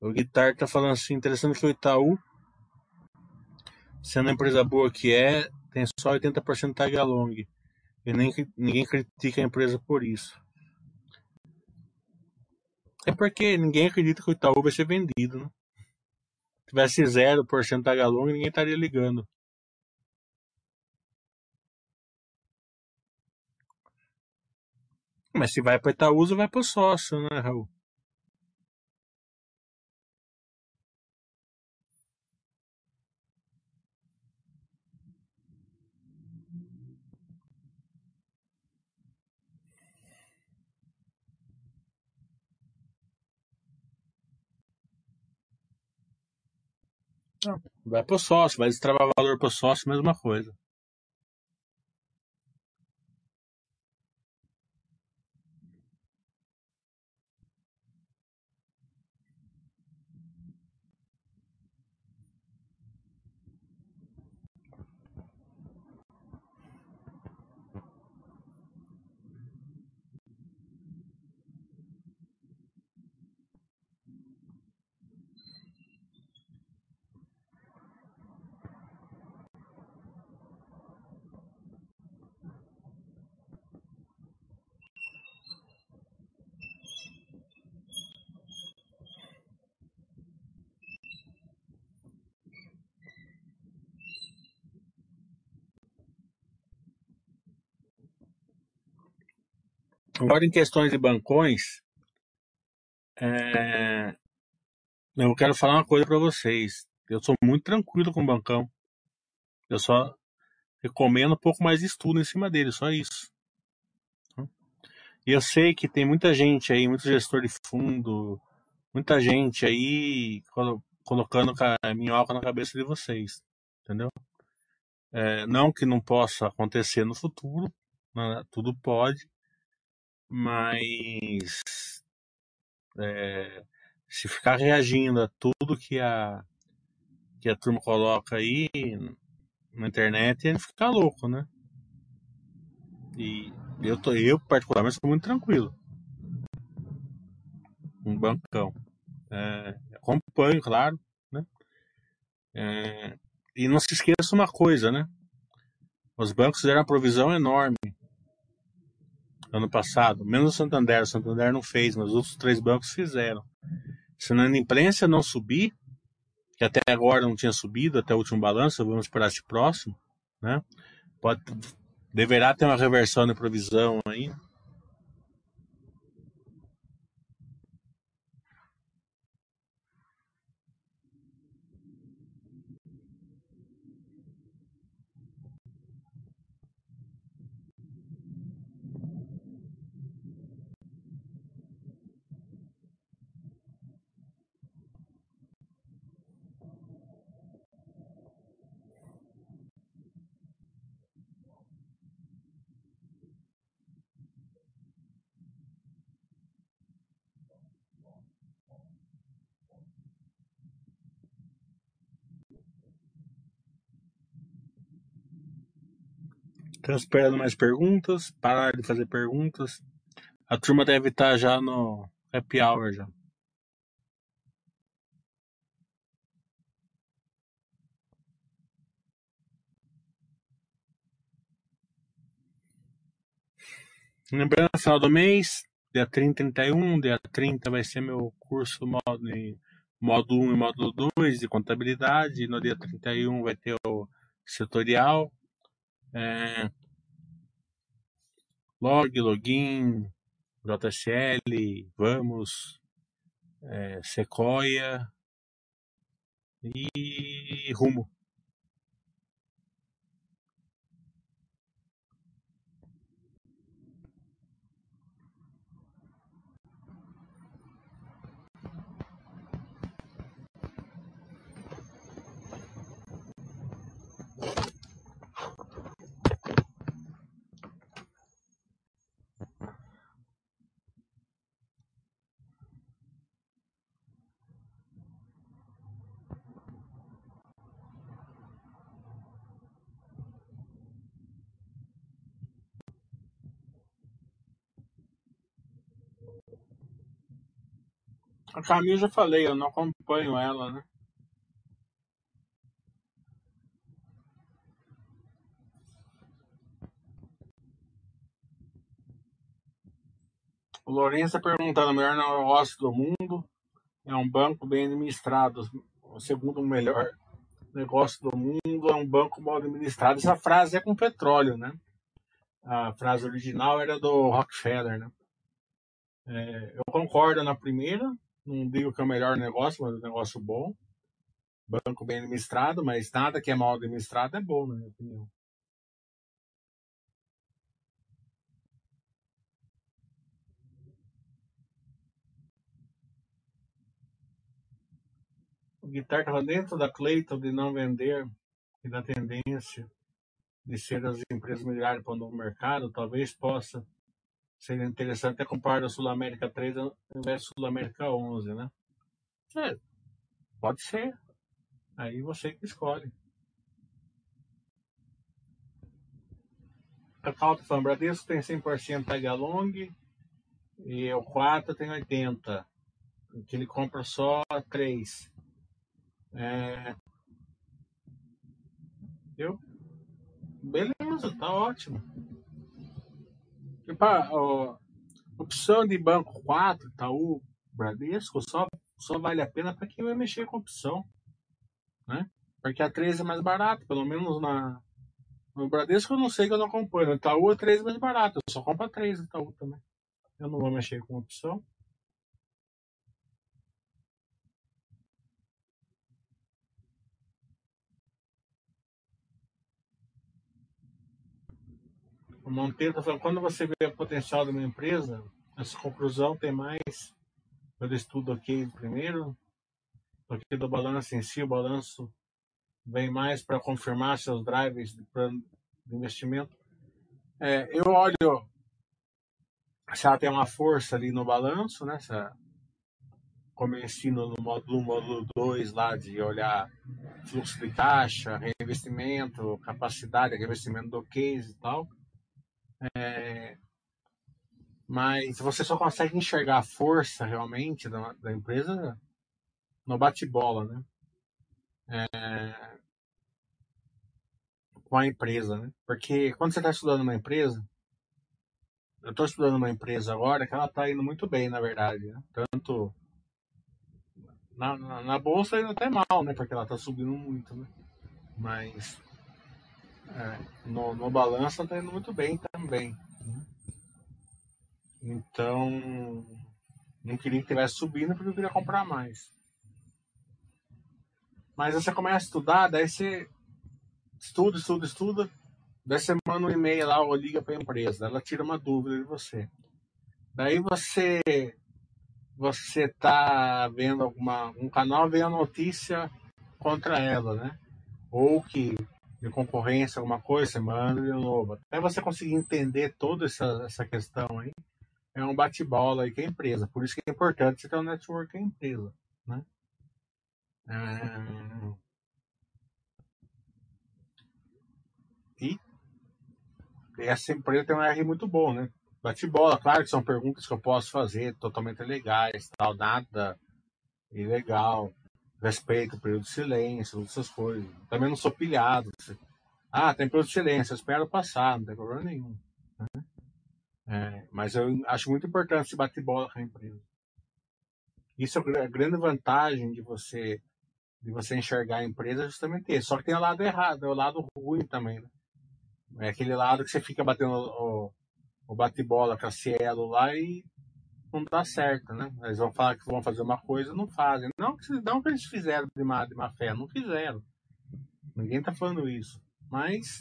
O Guitar tá falando assim, interessante que o Itaú, sendo a empresa boa que é, tem só 80% tag along. E nem, ninguém critica a empresa por isso. É porque ninguém acredita que o Itaú vai ser vendido, né? Se tivesse 0% tag along, ninguém estaria ligando. Mas se vai para Itaúsa, vai para o sócio, né, Raul? Vai pro sócio, vai destravar valor pro sócio, mesma coisa. Agora, em questões de bancões, é... eu quero falar uma coisa para vocês. Eu sou muito tranquilo com o bancão. Eu só recomendo um pouco mais de estudo em cima dele, só isso. E eu sei que tem muita gente aí, muito gestor de fundo, muita gente aí colocando minhoca na cabeça de vocês, entendeu? É, não que não possa acontecer no futuro, né? tudo pode, mas é, se ficar reagindo a tudo que a que a turma coloca aí na internet, ele fica louco, né? E eu tô eu particularmente estou muito tranquilo. Um bancão. É, acompanho, claro, né? É, e não se esqueça uma coisa, né? Os bancos fizeram uma provisão enorme ano passado, menos o Santander. O Santander não fez, mas os outros três bancos fizeram. Se a imprensa não subir, que até agora não tinha subido, até o último balanço, vamos esperar este próximo, né? Pode, deverá ter uma reversão na provisão aí. Estamos esperando mais perguntas. Parar de fazer perguntas. A turma deve estar já no happy hour já. Lembrando, no final do mês, dia 30 e 31, dia 30 vai ser meu curso módulo, módulo 1 e módulo 2 de contabilidade. No dia 31 vai ter o setorial. É, log, login, JSL, Vamos, é, Sequoia e Rumo. A Camila já falei, eu não acompanho ela, né? O Lourenço está perguntando, o melhor negócio do mundo é um banco bem administrado. O segundo melhor negócio do mundo é um banco mal administrado. Essa frase é com petróleo, né? A frase original era do Rockefeller, né? É, eu concordo na primeira, não digo que é o melhor negócio, mas é um negócio bom. Banco bem administrado, mas nada que é mal administrado é bom, na minha opinião. O Guitar estava dentro da Clayton de não vender e da tendência de ser as empresas milhares para o novo mercado, talvez possa ser interessante é comparar a Sul América 3 ao invés da Sul América 11, né? É, pode ser. Aí você que escolhe. A Calta falando, Bradesco tem 100% tag along e o 4 tem 80%. Que ele compra só 3. É... Eu? Beleza, tá ótimo. Opção de banco 4, Itaú, Bradesco, só, só vale a pena para quem vai mexer com opção. Né? Porque a 13 é mais barata, pelo menos na. No Bradesco eu não sei que eu não acompanho. No Itaú a 13 é mais barata, eu só compro a 3 no Itaú também. Eu não vou mexer com opção. Monteiro falando, quando você vê o potencial de uma empresa, essa conclusão tem mais pelo estudo aqui primeiro, do que do balanço em si. O balanço vem mais para confirmar seus drivers de, de investimento. É, eu olho se ela tem uma força ali no balanço, né? Essa, como eu ensino no módulo 1, módulo 2 lá de olhar fluxo de caixa, reinvestimento, capacidade de reinvestimento do case e tal. É, mas você só consegue enxergar a força realmente da, da empresa no bate-bola, né? É, com a empresa, né? Porque quando você está estudando uma empresa, eu estou estudando uma empresa agora que ela está indo muito bem, na verdade. Né? Tanto na, na, na, bolsa ainda até mal, né? Porque ela está subindo muito, né? Mas é, no, no balanço está indo muito bem também. Né? Então, não queria que estivesse subindo porque eu queria comprar mais. Mas você começa a estudar, daí você estuda, estuda, estuda. Daí você manda um e-mail lá ou liga para a empresa, ela tira uma dúvida de você. Daí você você tá vendo alguma um canal vem a notícia contra ela, né? Ou que de concorrência, alguma coisa, você manda de novo. Até você conseguir entender toda essa, essa questão aí, é um bate-bola aí que é a empresa. Por isso que é importante você ter um network com a empresa, né? É... E essa empresa tem um R muito bom, né? Bate-bola, claro que são perguntas que eu posso fazer totalmente legais, tal, nada ilegal respeito o período de silêncio, essas coisas. Também não sou pilhado. Ah, tem período de silêncio, eu espero passar, não tem problema nenhum. Né? É, mas eu acho muito importante se bater bola com a empresa. Isso é a grande vantagem de você de você enxergar a empresa é justamente isso. Só que tem o lado errado, é o lado ruim também. Né? É aquele lado que você fica batendo o, o bate-bola com a Cielo lá e não dá certo, né? Eles vão falar que vão fazer uma coisa não fazem. Não que, não que eles fizeram de má, de má fé, não fizeram. Ninguém tá falando isso. Mas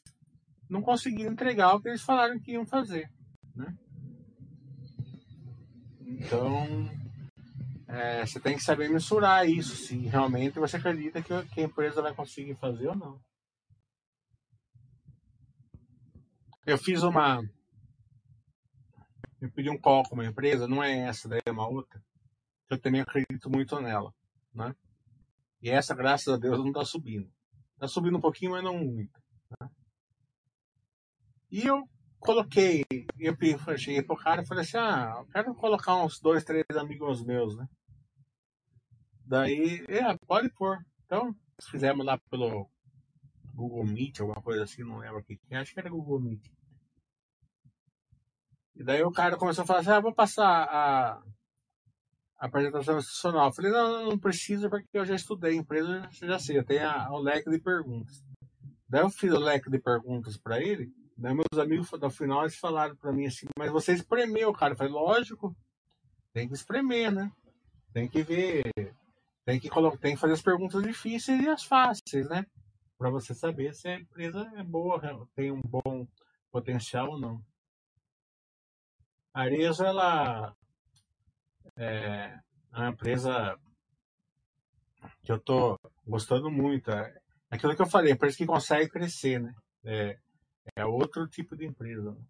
não conseguiram entregar o que eles falaram que iam fazer, né? Então, é, você tem que saber mensurar isso, se realmente você acredita que, que a empresa vai conseguir fazer ou não. Eu fiz uma eu pedi um call com uma empresa, não é essa, daí é uma outra, eu também acredito muito nela, né? E essa, graças a Deus, não está subindo. Está subindo um pouquinho, mas não muito. Né? E eu coloquei, eu cheguei pro cara e falei assim, ah, eu quero colocar uns dois, três amigos meus, né? Daí, é, pode pôr. Então, fizemos lá pelo Google Meet, alguma coisa assim, não lembro o que que é, acho que era Google Meet. E daí o cara começou a falar assim, ah, vou passar a, a apresentação institucional. Eu falei, não, não, precisa porque eu já estudei empresa, eu já sei, eu tenho o leque de perguntas. Daí eu fiz o leque de perguntas para ele, daí meus amigos no final eles falaram para mim assim, mas você espremeu, cara. Eu falei, lógico, tem que espremer, né? Tem que ver, tem que tem que fazer as perguntas difíceis e as fáceis, né? Para você saber se a empresa é boa, tem um bom potencial ou não. A Arezzo, ela é uma empresa que eu tô gostando muito. É aquilo que eu falei, empresa que consegue crescer, né? É, é outro tipo de empresa. né?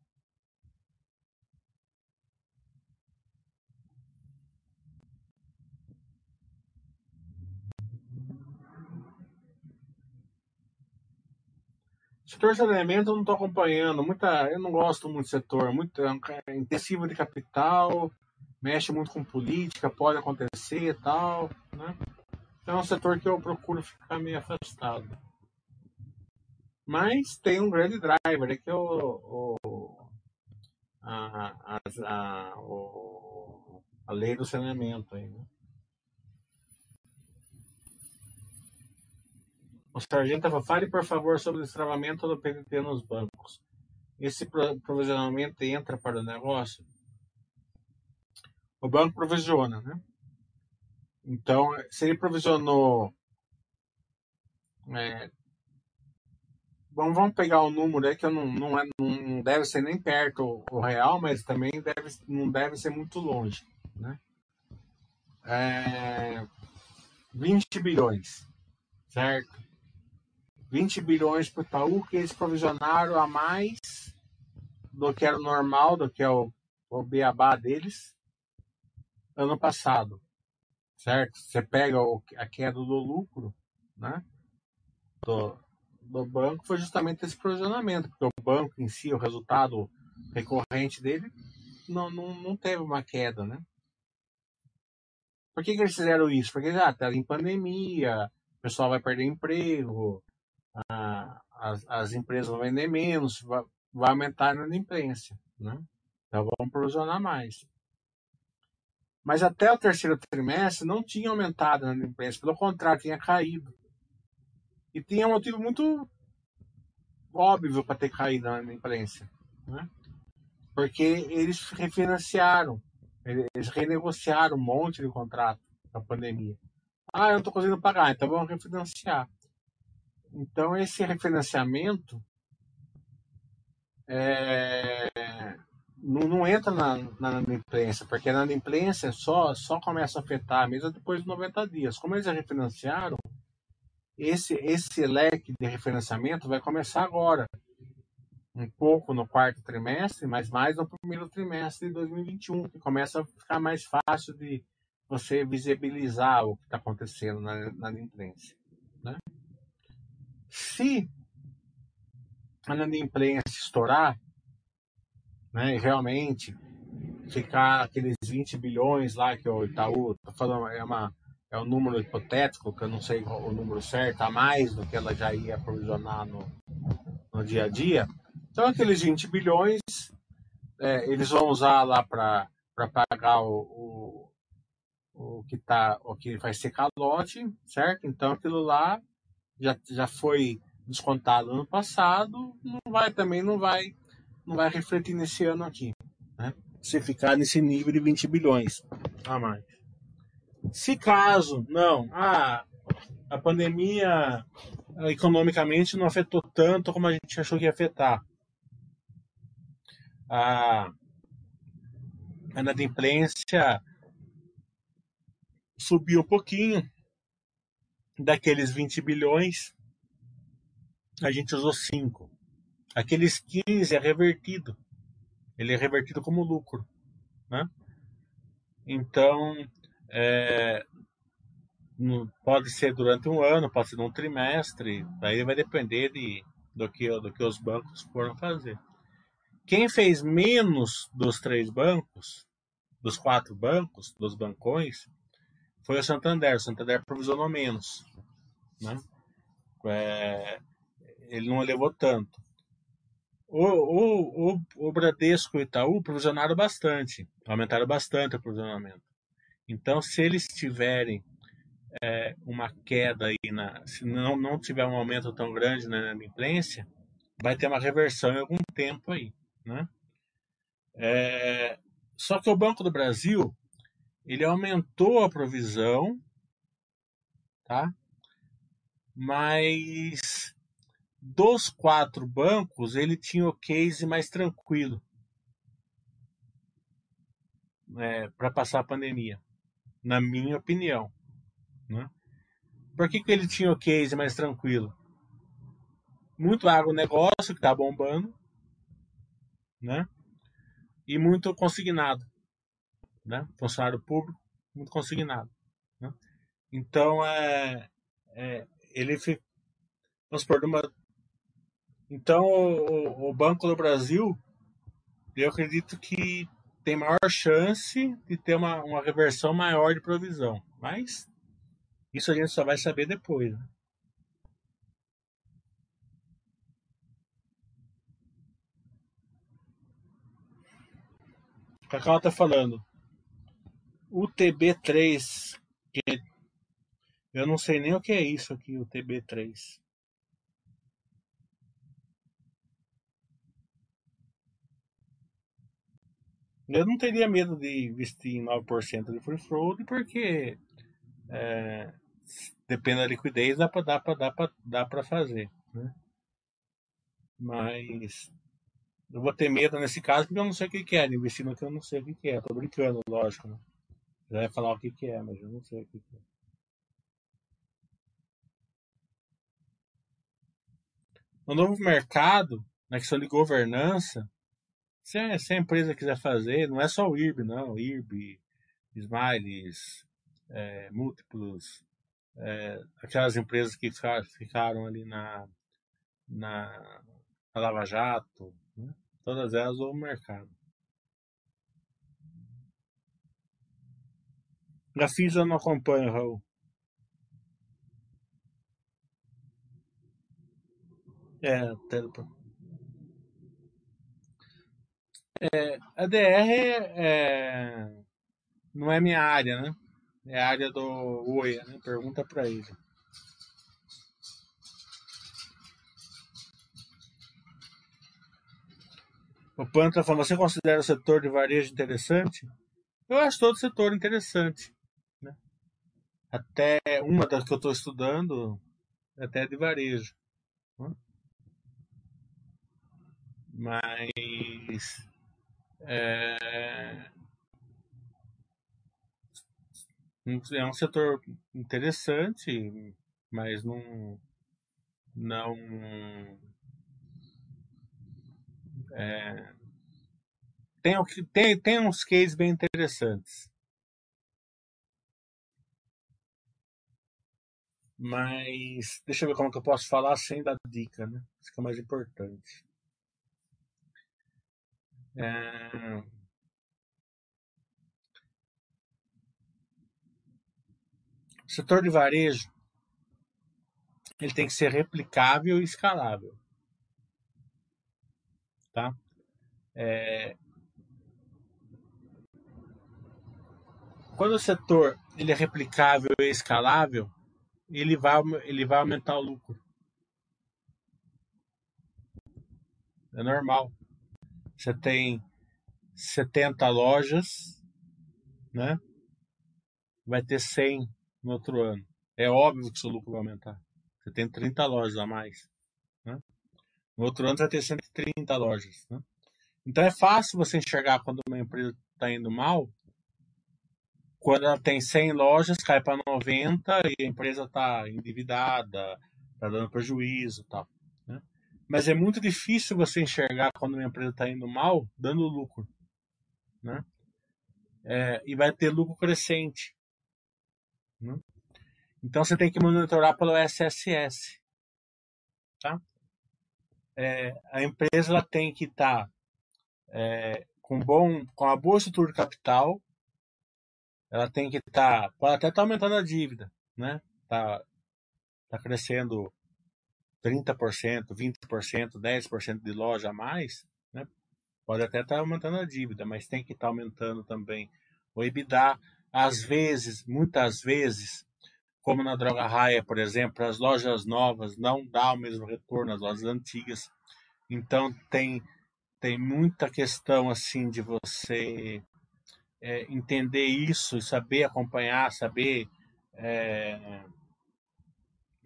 Setor de saneamento eu não estou acompanhando. Muita, eu não gosto muito do setor. Muito é é intensivo de capital, mexe muito com política, pode acontecer e tal, né? Então é um setor que eu procuro ficar meio afastado. Mas tem um grande driver, né, que é o, o, a, a, a, o- a lei do saneamento. Aí, né? O sargento fale por favor sobre o destravamento do PVP nos bancos. Esse pro- provisionamento entra para o negócio? O banco provisiona, né? Então, se ele provisionou. é, vamos, vamos pegar o número aí que não, não, é, não deve ser nem perto o, o real, mas também deve, não deve ser muito longe. Né? É, 20 bilhões, certo? 20 bilhões para o Itaú que eles provisionaram a mais do que era o normal, do que é o, o beabá deles, ano passado, certo? Você pega o, a queda do lucro, né? Do, do banco foi justamente esse provisionamento, porque o banco em si, o resultado recorrente dele, não, não, não teve uma queda, né? Por que, que eles fizeram isso? Porque já está em pandemia, o pessoal vai perder emprego, as, as empresas vão vender menos, vai, vai aumentar a inadimplência, né? Então vamos provisionar mais. Mas até o terceiro trimestre não tinha aumentado a inadimplência, pelo contrário, tinha caído. E tinha um motivo muito óbvio para ter caído a inadimplência, né? Porque eles refinanciaram, eles renegociaram um monte de contrato na pandemia. Ah, eu não estou conseguindo pagar, então vamos refinanciar. Então esse refinanciamento é, não, não entra na, na inadimplência, porque a inadimplência só, só começa a afetar mesmo depois de 90 dias. Como eles já refinanciaram, esse, esse leque de refinanciamento vai começar agora. Um pouco no quarto trimestre, mas mais no primeiro trimestre de 2021, que começa a ficar mais fácil de você visibilizar o que está acontecendo na, na inadimplência. Se a inadimplência estourar, né, e realmente ficar aqueles 20 bilhões lá que o Itaú tá falando é uma é um número hipotético que eu não sei o número certo a mais do que ela já ia provisionar no, no dia a dia então aqueles 20 bilhões é, eles vão usar lá para pagar o, o, o que tá o que vai ser calote certo? Então aquilo lá já, já foi descontado ano passado não vai também não vai não vai refletir nesse ano aqui né? se ficar nesse nível de 20 bilhões a mais. Se caso, não, ah, a pandemia ah, economicamente não afetou tanto como a gente achou que ia afetar. A, a inadimplência subiu um pouquinho daqueles 20 bilhões, a gente usou 5. Aqueles 15 é revertido. Ele é revertido como lucro. Né? Então, é, pode ser durante um ano, pode ser num trimestre, daí vai depender de, do, que, do que os bancos foram fazer. Quem fez menos dos três bancos, dos quatro bancos, dos bancões, foi o Santander. O Santander provisionou menos. Né? É, ele não elevou tanto. O, o, o, o Bradesco e o Itaú provisionaram bastante, aumentaram bastante o provisionamento. Então, se eles tiverem é, uma queda aí, na, se não, não tiver um aumento tão grande na inadimplência, vai ter uma reversão em algum tempo aí. Né? É, só que o Banco do Brasil ele aumentou a provisão, tá? Mas dos quatro bancos ele tinha o case mais tranquilo é, para passar a pandemia, na minha opinião. Né? Por que, que ele tinha o case mais tranquilo? Muito agronegócio que está bombando, né? E muito consignado, né? Funcionário público, muito consignado. Né? Então, é, é, ele fica, vamos uma, então o, o Banco do Brasil, eu acredito que tem maior chance de ter uma, uma reversão maior de provisão, mas isso a gente só vai saber depois. Né? Cacau tá falando. O TB3, que eu não sei nem o que é isso aqui, o TB3. Eu não teria medo de investir em 9% de free float, porque é, depende da liquidez, dá para dá pra, dá pra, dá pra fazer. Né? Mas eu vou ter medo nesse caso porque eu não sei o que, é. Investir no que eu não sei o que, que é. Tô brincando, lógico. Né? Já vai falar o que, que é, mas eu não sei o que, que é. No novo mercado, na questão de governança, se a, se a empresa quiser fazer, não é só o IRB, não. IRB, Smiles, é, múltiplos, é, aquelas empresas que ficaram ali na, na, na Lava Jato, né? todas elas ou mercado. Gafisa eu não Raul. É, é, a DR é, não é minha área, né? É a área do Oia, né? Pergunta para ele. O Pano está falando, você considera o setor de varejo interessante? Eu acho todo setor interessante. Até uma das que eu estou estudando, é até de varejo. Né? Mas é, é um setor interessante, mas não não é, tem, tem, tem uns cases bem interessantes. Mas deixa eu ver como que eu posso falar sem dar dica, né? Isso que é mais importante. É... O setor de varejo ele tem que ser replicável e escalável tá? É... Quando o setor ele é replicável e escalável, ele vai, ele vai aumentar o lucro. É normal. Você tem 70 lojas, né? Vai ter 100 no outro ano. É óbvio que seu lucro vai aumentar. Você tem 30 lojas a mais. Né? No outro ano vai ter 130 lojas. Né? Então é fácil você enxergar quando uma empresa está indo mal. Quando ela tem 100 lojas, cai para 90 e a empresa está endividada, está dando prejuízo tal. Né? Mas é muito difícil você enxergar quando uma empresa está indo mal, dando lucro. Né? É, e vai ter lucro crescente. Né? Então você tem que monitorar pelo SSS. Tá? é, a empresa ela tem que estar tá, é, com bom, com uma boa estrutura de capital, ela tem que estar, tá, pode até estar tá aumentando a dívida, né? Tá, tá crescendo 30%, 20%, 10% de loja a mais, né? Pode até estar tá aumentando a dívida, mas tem que estar tá aumentando também o EBITDA. Às vezes, muitas vezes, como na Droga Raia, por exemplo, as lojas novas não dá o mesmo retorno às lojas antigas. Então tem tem muita questão assim de você é, entender isso, saber acompanhar, saber é,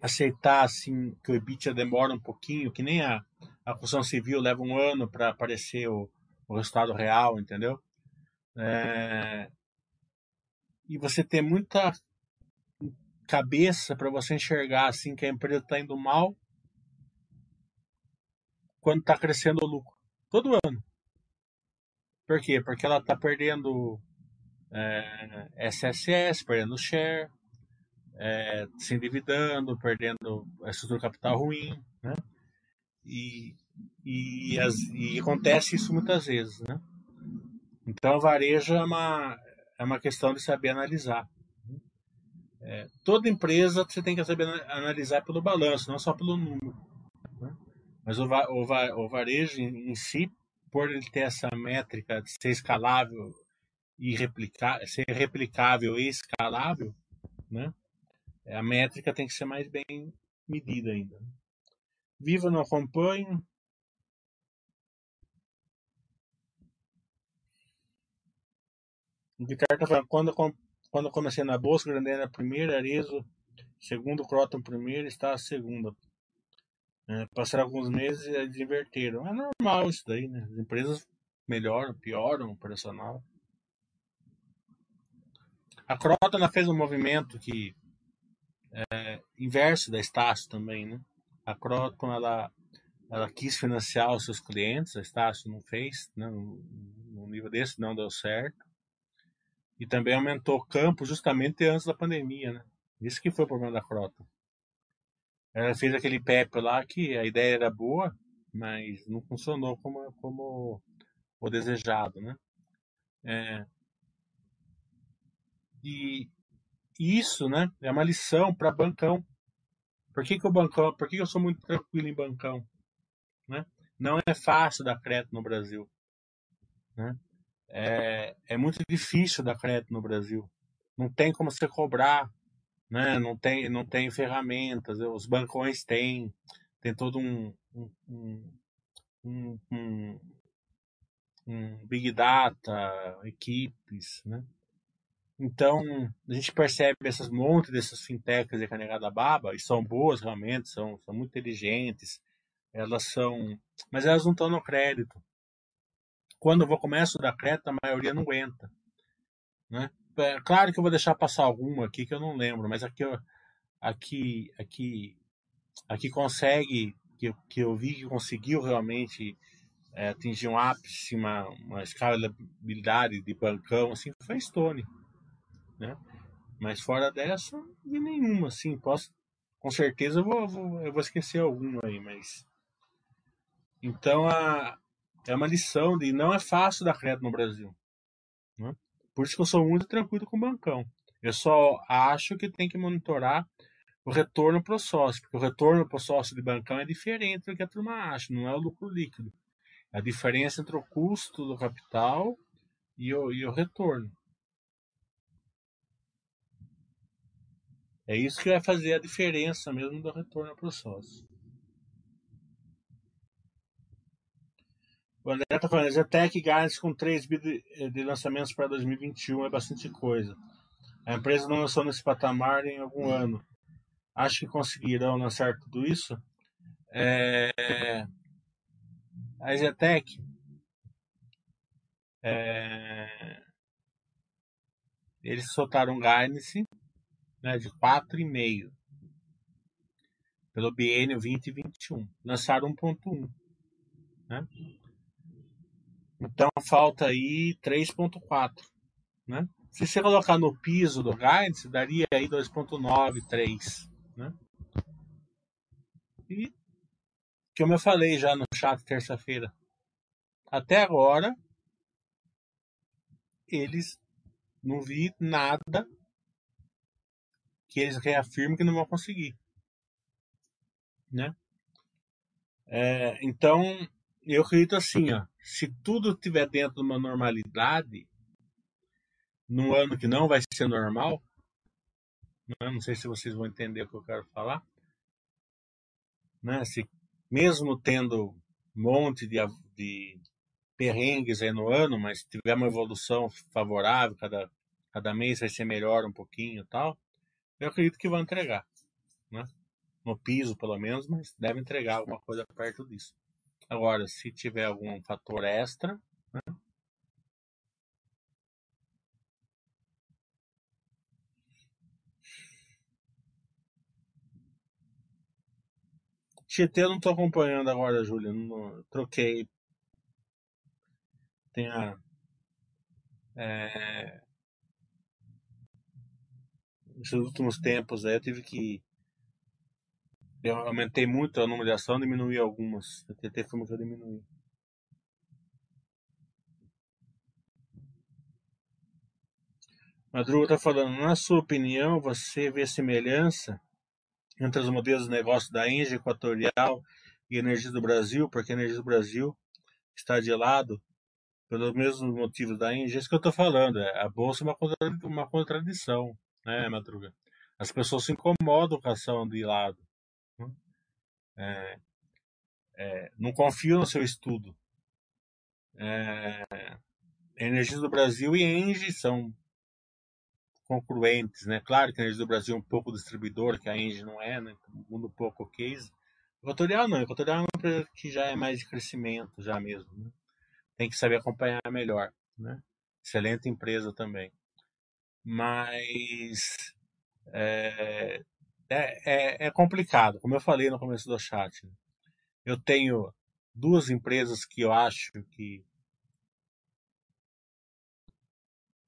aceitar assim que o EBITDA demora um pouquinho, que nem a, a construção civil leva um ano para aparecer o, o resultado real, entendeu? É, e você ter muita cabeça para você enxergar assim que a empresa está indo mal quando está crescendo o lucro todo ano. Por quê? Porque ela está perdendo é, SSS, perdendo share, é, se endividando, perdendo a estrutura capital ruim, né? E, e, as, e acontece isso muitas vezes, né? Então, a varejo é uma, é uma questão de saber analisar. É, toda empresa você tem que saber analisar pelo balanço, não só pelo número. Né? Mas o, o, o varejo em si, por ele ter essa métrica de ser escalável e replicar, ser replicável e escalável, né? A métrica tem que ser mais bem medida ainda. Viva não acompanho. O Guitar tá falando, quando, quando comecei na bolsa, Grandena a primeira, Arezo segundo, Croton primeiro, está a segunda. É, passaram alguns meses e eles inverteram. É normal isso daí, né? As empresas melhoram, pioram o personal. A Crotona fez um movimento que é, inverso da Estácio também, né? A Croton, ela, ela quis financiar os seus clientes, a Estácio não fez, né? nível desse não deu certo. E também aumentou o campo justamente antes da pandemia, né? Isso que foi o problema da Croton. Ela fez aquele PEP lá que a ideia era boa, mas não funcionou como, como o desejado, né? É, e isso, né, é uma lição para bancão. Por que, que o bancão, por que, que eu sou muito tranquilo em bancão? Né? Não é fácil dar crédito no Brasil. Né? É, é muito difícil dar crédito no Brasil. Não tem como você cobrar, né? não, tem, não tem ferramentas. Os bancões têm, tem todo um, um, um, um, um Big Data, equipes, né? Então, a gente percebe essas montes dessas fintechs de canegada baba, e são boas realmente, são, são muito inteligentes, elas são. Mas elas não estão no crédito. Quando eu vou começo da crédito, a maioria não aguenta. Né? É, claro que eu vou deixar passar alguma aqui que eu não lembro, mas aqui, aqui, aqui, aqui consegue, que, que eu vi que conseguiu realmente é, atingir um ápice, uma, uma escalabilidade de bancão, assim, foi Stone né? Mas fora dessa, de nenhuma, assim, posso, com certeza eu vou, vou, eu vou esquecer alguma aí, mas então a, é uma lição de não é fácil dar crédito no Brasil, né? Por isso que eu sou muito tranquilo com o bancão. Eu só acho que tem que monitorar o retorno para o sócio, porque o retorno para o sócio de bancão é diferente do que a turma acha, não é o lucro líquido. É a diferença entre o custo do capital e o, e o retorno. É isso que vai fazer a diferença mesmo do retorno para o sócio. O André está falando, Zetec Guidance com 3 bi de, de lançamentos para 2021 é bastante coisa. A empresa não lançou nesse patamar em algum ano. Acho que conseguirão lançar tudo isso. É, a Zetec é, eles soltaram guidance né, de 4,5 pelo biênio 2021. Lançaram 1.1. Né? Então falta aí 3.4. Né? Se você colocar no piso do guidance, daria aí 2.9, 3. Né? E como eu falei já no chat terça-feira, até agora eles não vi nada que eles reafirmem que não vão conseguir, né? É, então, eu acredito assim, ó, se tudo estiver dentro de uma normalidade, num ano que não vai ser normal, né? não sei se vocês vão entender o que eu quero falar, né? se mesmo tendo um monte de, de perrengues aí no ano, mas tiver uma evolução favorável, cada, cada mês vai ser melhor um pouquinho e tal, eu acredito que vão entregar. Né? No piso, pelo menos, mas deve entregar alguma coisa perto disso. Agora, se tiver algum fator extra, né? Tietê eu não estou acompanhando agora, Júlia. Troquei. Tem a. É, nesses últimos tempos aí eu tive que. Eu aumentei muito a numeração, diminuí algumas. A TT foi a diminuir. Madruga está falando, na sua opinião, você vê semelhança entre os modelos de negócio da Engie Equatorial e Energia do Brasil, porque a Energia do Brasil está de lado pelos mesmos motivos da Engie. É isso que eu estou falando. É, a bolsa é uma contradição, né, Madruga? As pessoas se incomodam com a ação de lado. Né? É, é, não confiam no seu estudo. É, Energia do Brasil e Engie são concluentes, né? Claro que a Energia do Brasil é um pouco distribuidor, que a Engie não é, né? Um pouco case. Equatorial não, Equatorial é uma empresa que já é mais de crescimento, já mesmo. Né? Tem que saber acompanhar melhor, né? Excelente empresa também. Mas é, é, é complicado, como eu falei no começo do chat. Eu tenho duas empresas que eu acho que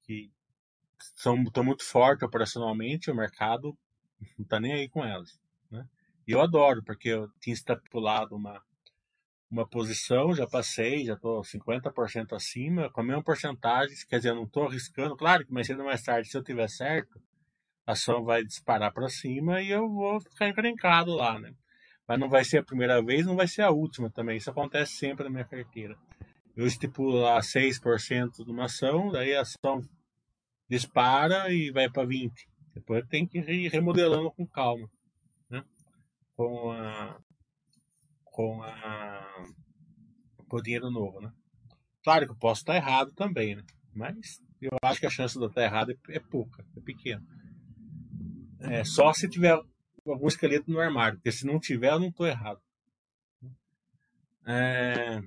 que são estão muito fortes operacionalmente, o mercado não está nem aí com elas. Né? E eu adoro, porque eu tinha estipulado uma, uma posição, já passei, já estou 50% acima, com a mesma porcentagem, quer dizer, eu não estou arriscando, claro que mais cedo ou mais tarde, se eu tiver certo, a ação vai disparar para cima e eu vou ficar encrencado lá, né? Mas não vai ser a primeira vez, não vai ser a última também, isso acontece sempre na minha carteira. Eu estipulo lá 6% de uma ação, daí a ação dispara e vai para 20. Depois tem que ir remodelando com calma, né? Com a com a com o dinheiro novo, né? Claro que eu posso estar errado também, né? Mas eu acho que a chance de eu estar errado é, é pouca, é pequena. É só se tiver algum esqueleto no armário, porque se não tiver, eu não estou errado. É...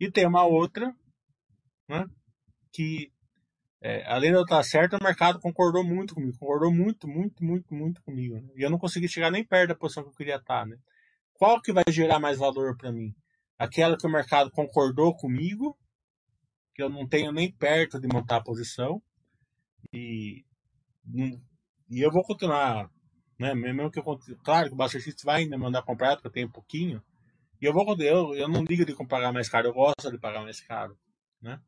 E tem uma outra, né? Que é, além de eu estar certo, o mercado concordou muito comigo, concordou muito, muito, muito, muito comigo. Né? E eu não consegui chegar nem perto da posição que eu queria estar. Né? Qual que vai gerar mais valor para mim? Aquela que o mercado concordou comigo, que eu não tenho nem perto de montar a posição, e, e eu vou continuar, né? Mesmo que eu, claro que o Buster vai me mandar comprar, porque eu tenho um pouquinho, e eu vou eu, eu não ligo de comprar mais caro, eu gosto de pagar mais caro, né?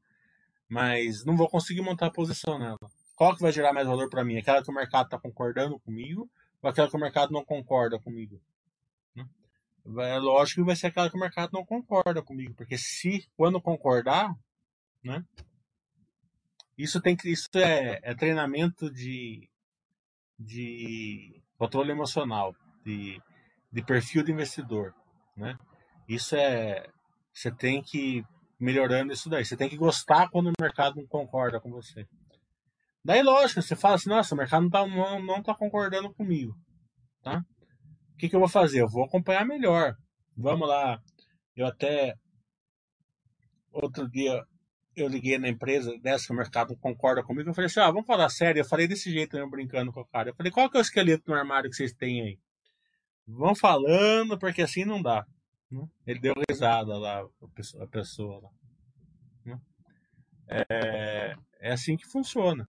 mas não vou conseguir montar a posição nela. Qual que vai gerar mais valor para mim? Aquela que o mercado está concordando comigo ou aquela que o mercado não concorda comigo? É lógico que vai ser aquela que o mercado não concorda comigo, porque se quando concordar, né? Isso tem que isso é, é treinamento de de controle emocional, de, de perfil de investidor, né? Isso é você tem que melhorando isso daí. Você tem que gostar quando o mercado não concorda com você. Daí, lógico, você fala assim, nossa, o mercado não tá, não, não tá concordando comigo. Tá? Que, que eu vou fazer? Eu vou acompanhar melhor. Vamos lá. Eu até. Outro dia eu liguei na empresa dessa que o mercado concorda comigo. Eu falei assim: ah, vamos falar sério. Eu falei desse jeito, eu brincando com o cara. Eu falei: qual que é o esqueleto no armário que vocês têm aí? Vão falando, porque assim não dá. Né? Ele deu risada lá, a pessoa. Né? É, é assim que funciona.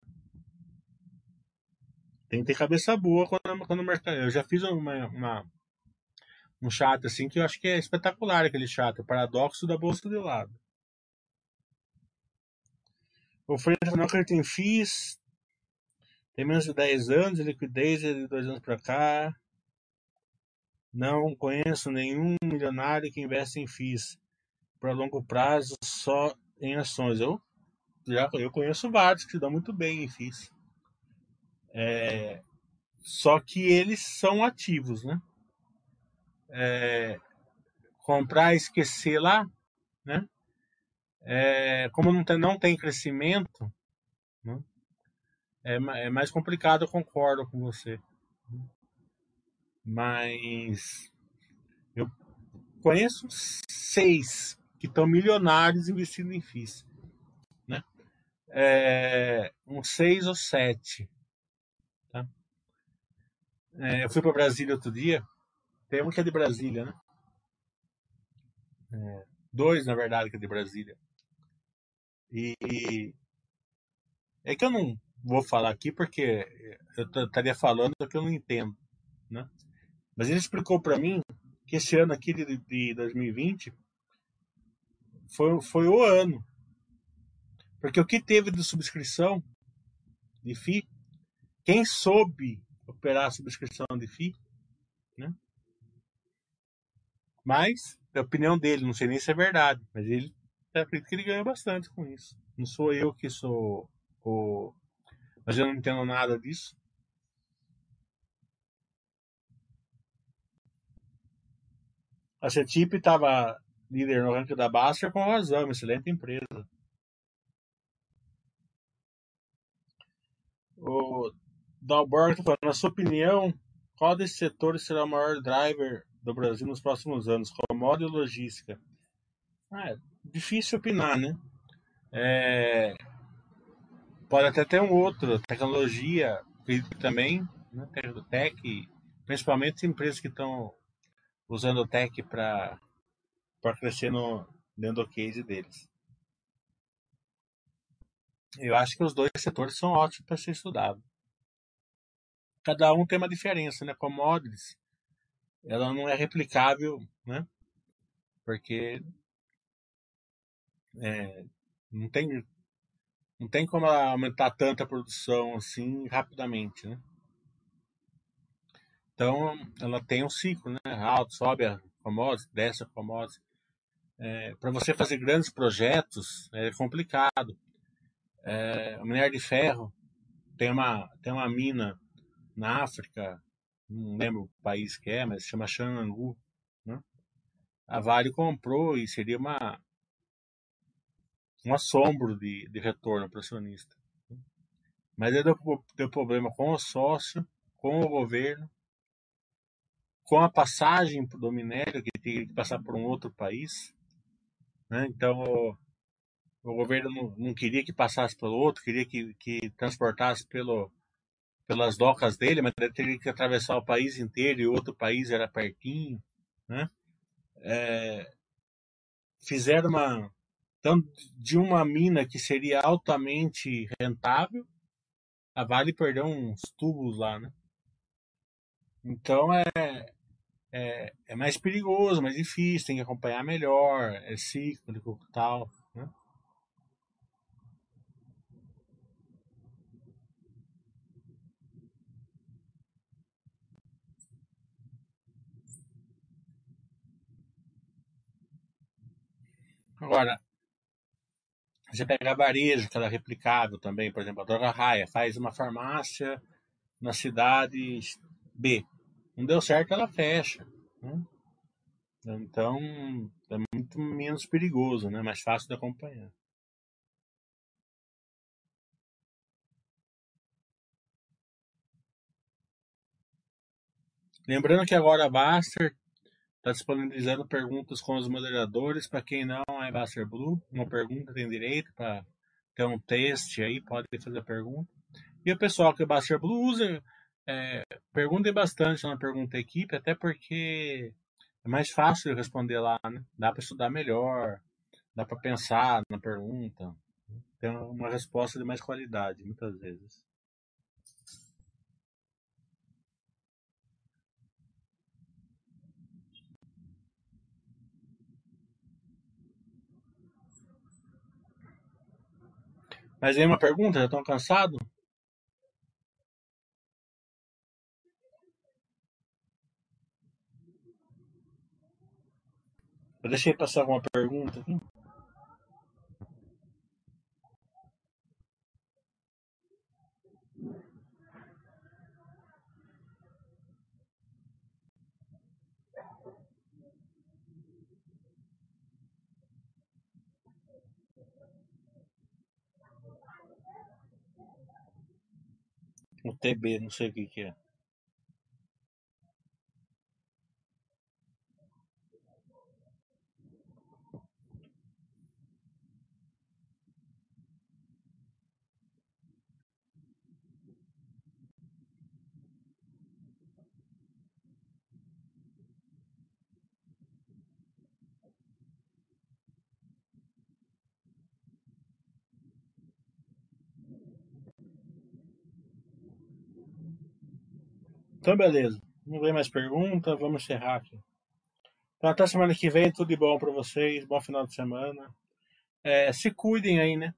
Tem que ter cabeça boa quando, quando mercado. Eu já fiz uma, uma, um chat assim que eu acho que é espetacular aquele chat, o paradoxo da bolsa de lado. O não acredita em FIIs, tem menos de 10 anos, liquidez de dois anos para cá. Não conheço nenhum milionário que investe em FIIs para longo prazo só em ações. Eu já eu conheço vários que se dão muito bem em FIIs. É, só que eles são ativos, né? É, comprar esquecer lá, né? É, como não tem, não tem crescimento, né? é, é mais complicado, eu concordo com você. Mas eu conheço seis que estão milionários investindo em FIIs. Né? É, uns seis ou sete. É, eu fui para Brasília outro dia. Tem um que é de Brasília, né? É, dois, na verdade, que é de Brasília. E é que eu não vou falar aqui porque eu estaria falando do que eu não entendo, né? Mas ele explicou para mim que esse ano aqui de, de 2020 foi, foi o ano. Porque o que teve de subscrição de FI, quem soube operar a subscrição de FI, né? Mas, é a opinião dele, não sei nem se é verdade, mas ele eu acredito que ele ganha bastante com isso. Não sou eu que sou o. Mas eu não entendo nada disso. A CETIP estava líder no ranking da Baster com razão, uma excelente empresa. O Falando, na sua opinião, qual desses setores será o maior driver do Brasil nos próximos anos? Commodity e logística? Ah, é difícil opinar, né? É, pode até ter um outro, tecnologia, também, né? tech, principalmente empresas que estão usando o tech para crescer no, dentro do case deles. Eu acho que os dois setores são ótimos para ser estudado. Cada um tem uma diferença, né? Commodities, ela não é replicável, né? Porque é, não tem não tem como aumentar tanta produção assim rapidamente, né? Então ela tem um ciclo, né? Alto, sobe a commodities, desce a commodities. É, Para você fazer grandes projetos é complicado. É, o minério de ferro tem uma tem uma mina na África, não lembro o país que é, mas chama Xanangu, né? A Vale comprou e seria uma um assombro de, de retorno para o acionista. Mas ele deu, deu problema com o sócio, com o governo, com a passagem do minério, que tinha que passar por um outro país. Né? Então, o, o governo não, não, queria que passasse pelo outro, queria que, que transportasse pelo, pelas docas dele, mas ele teria que atravessar o país inteiro e outro país era pertinho. Né? É, fizeram uma, de uma mina que seria altamente rentável, a Vale perdeu uns tubos lá, né? Então é, é, é mais perigoso, mais difícil, tem que acompanhar melhor, é cíclico e tal, né? Agora, você pega varejo, que ela é replicável também, por exemplo, a Droga Raia faz uma farmácia na cidade B. Não deu certo, ela fecha. Né? Então, é muito menos perigoso, né? mais fácil de acompanhar. Lembrando que agora a Baster Está disponibilizando perguntas com os moderadores. Para quem não é Baster Blue, uma pergunta tem direito para ter um teste aí, pode fazer a pergunta. E o pessoal que é Baster Blue usa, é, perguntem bastante na pergunta equipe, até porque é mais fácil responder lá, né? Dá para estudar melhor, dá para pensar na pergunta, tem uma resposta de mais qualidade, muitas vezes. Mas aí uma pergunta, já estão cansados? Eu deixei passar alguma pergunta aqui. O TB, não sei o que, que é. Então, beleza. Não vem mais pergunta, vamos encerrar aqui. Então, até semana que vem, tudo de bom para vocês, bom final de semana. É, se cuidem aí, né?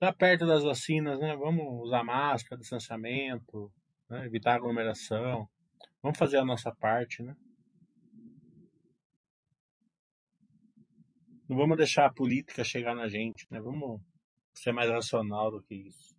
Tá perto das vacinas, né? Vamos usar máscara, distanciamento, né? evitar aglomeração. Vamos fazer a nossa parte, né? Não vamos deixar a política chegar na gente, né? Vamos ser mais racional do que isso.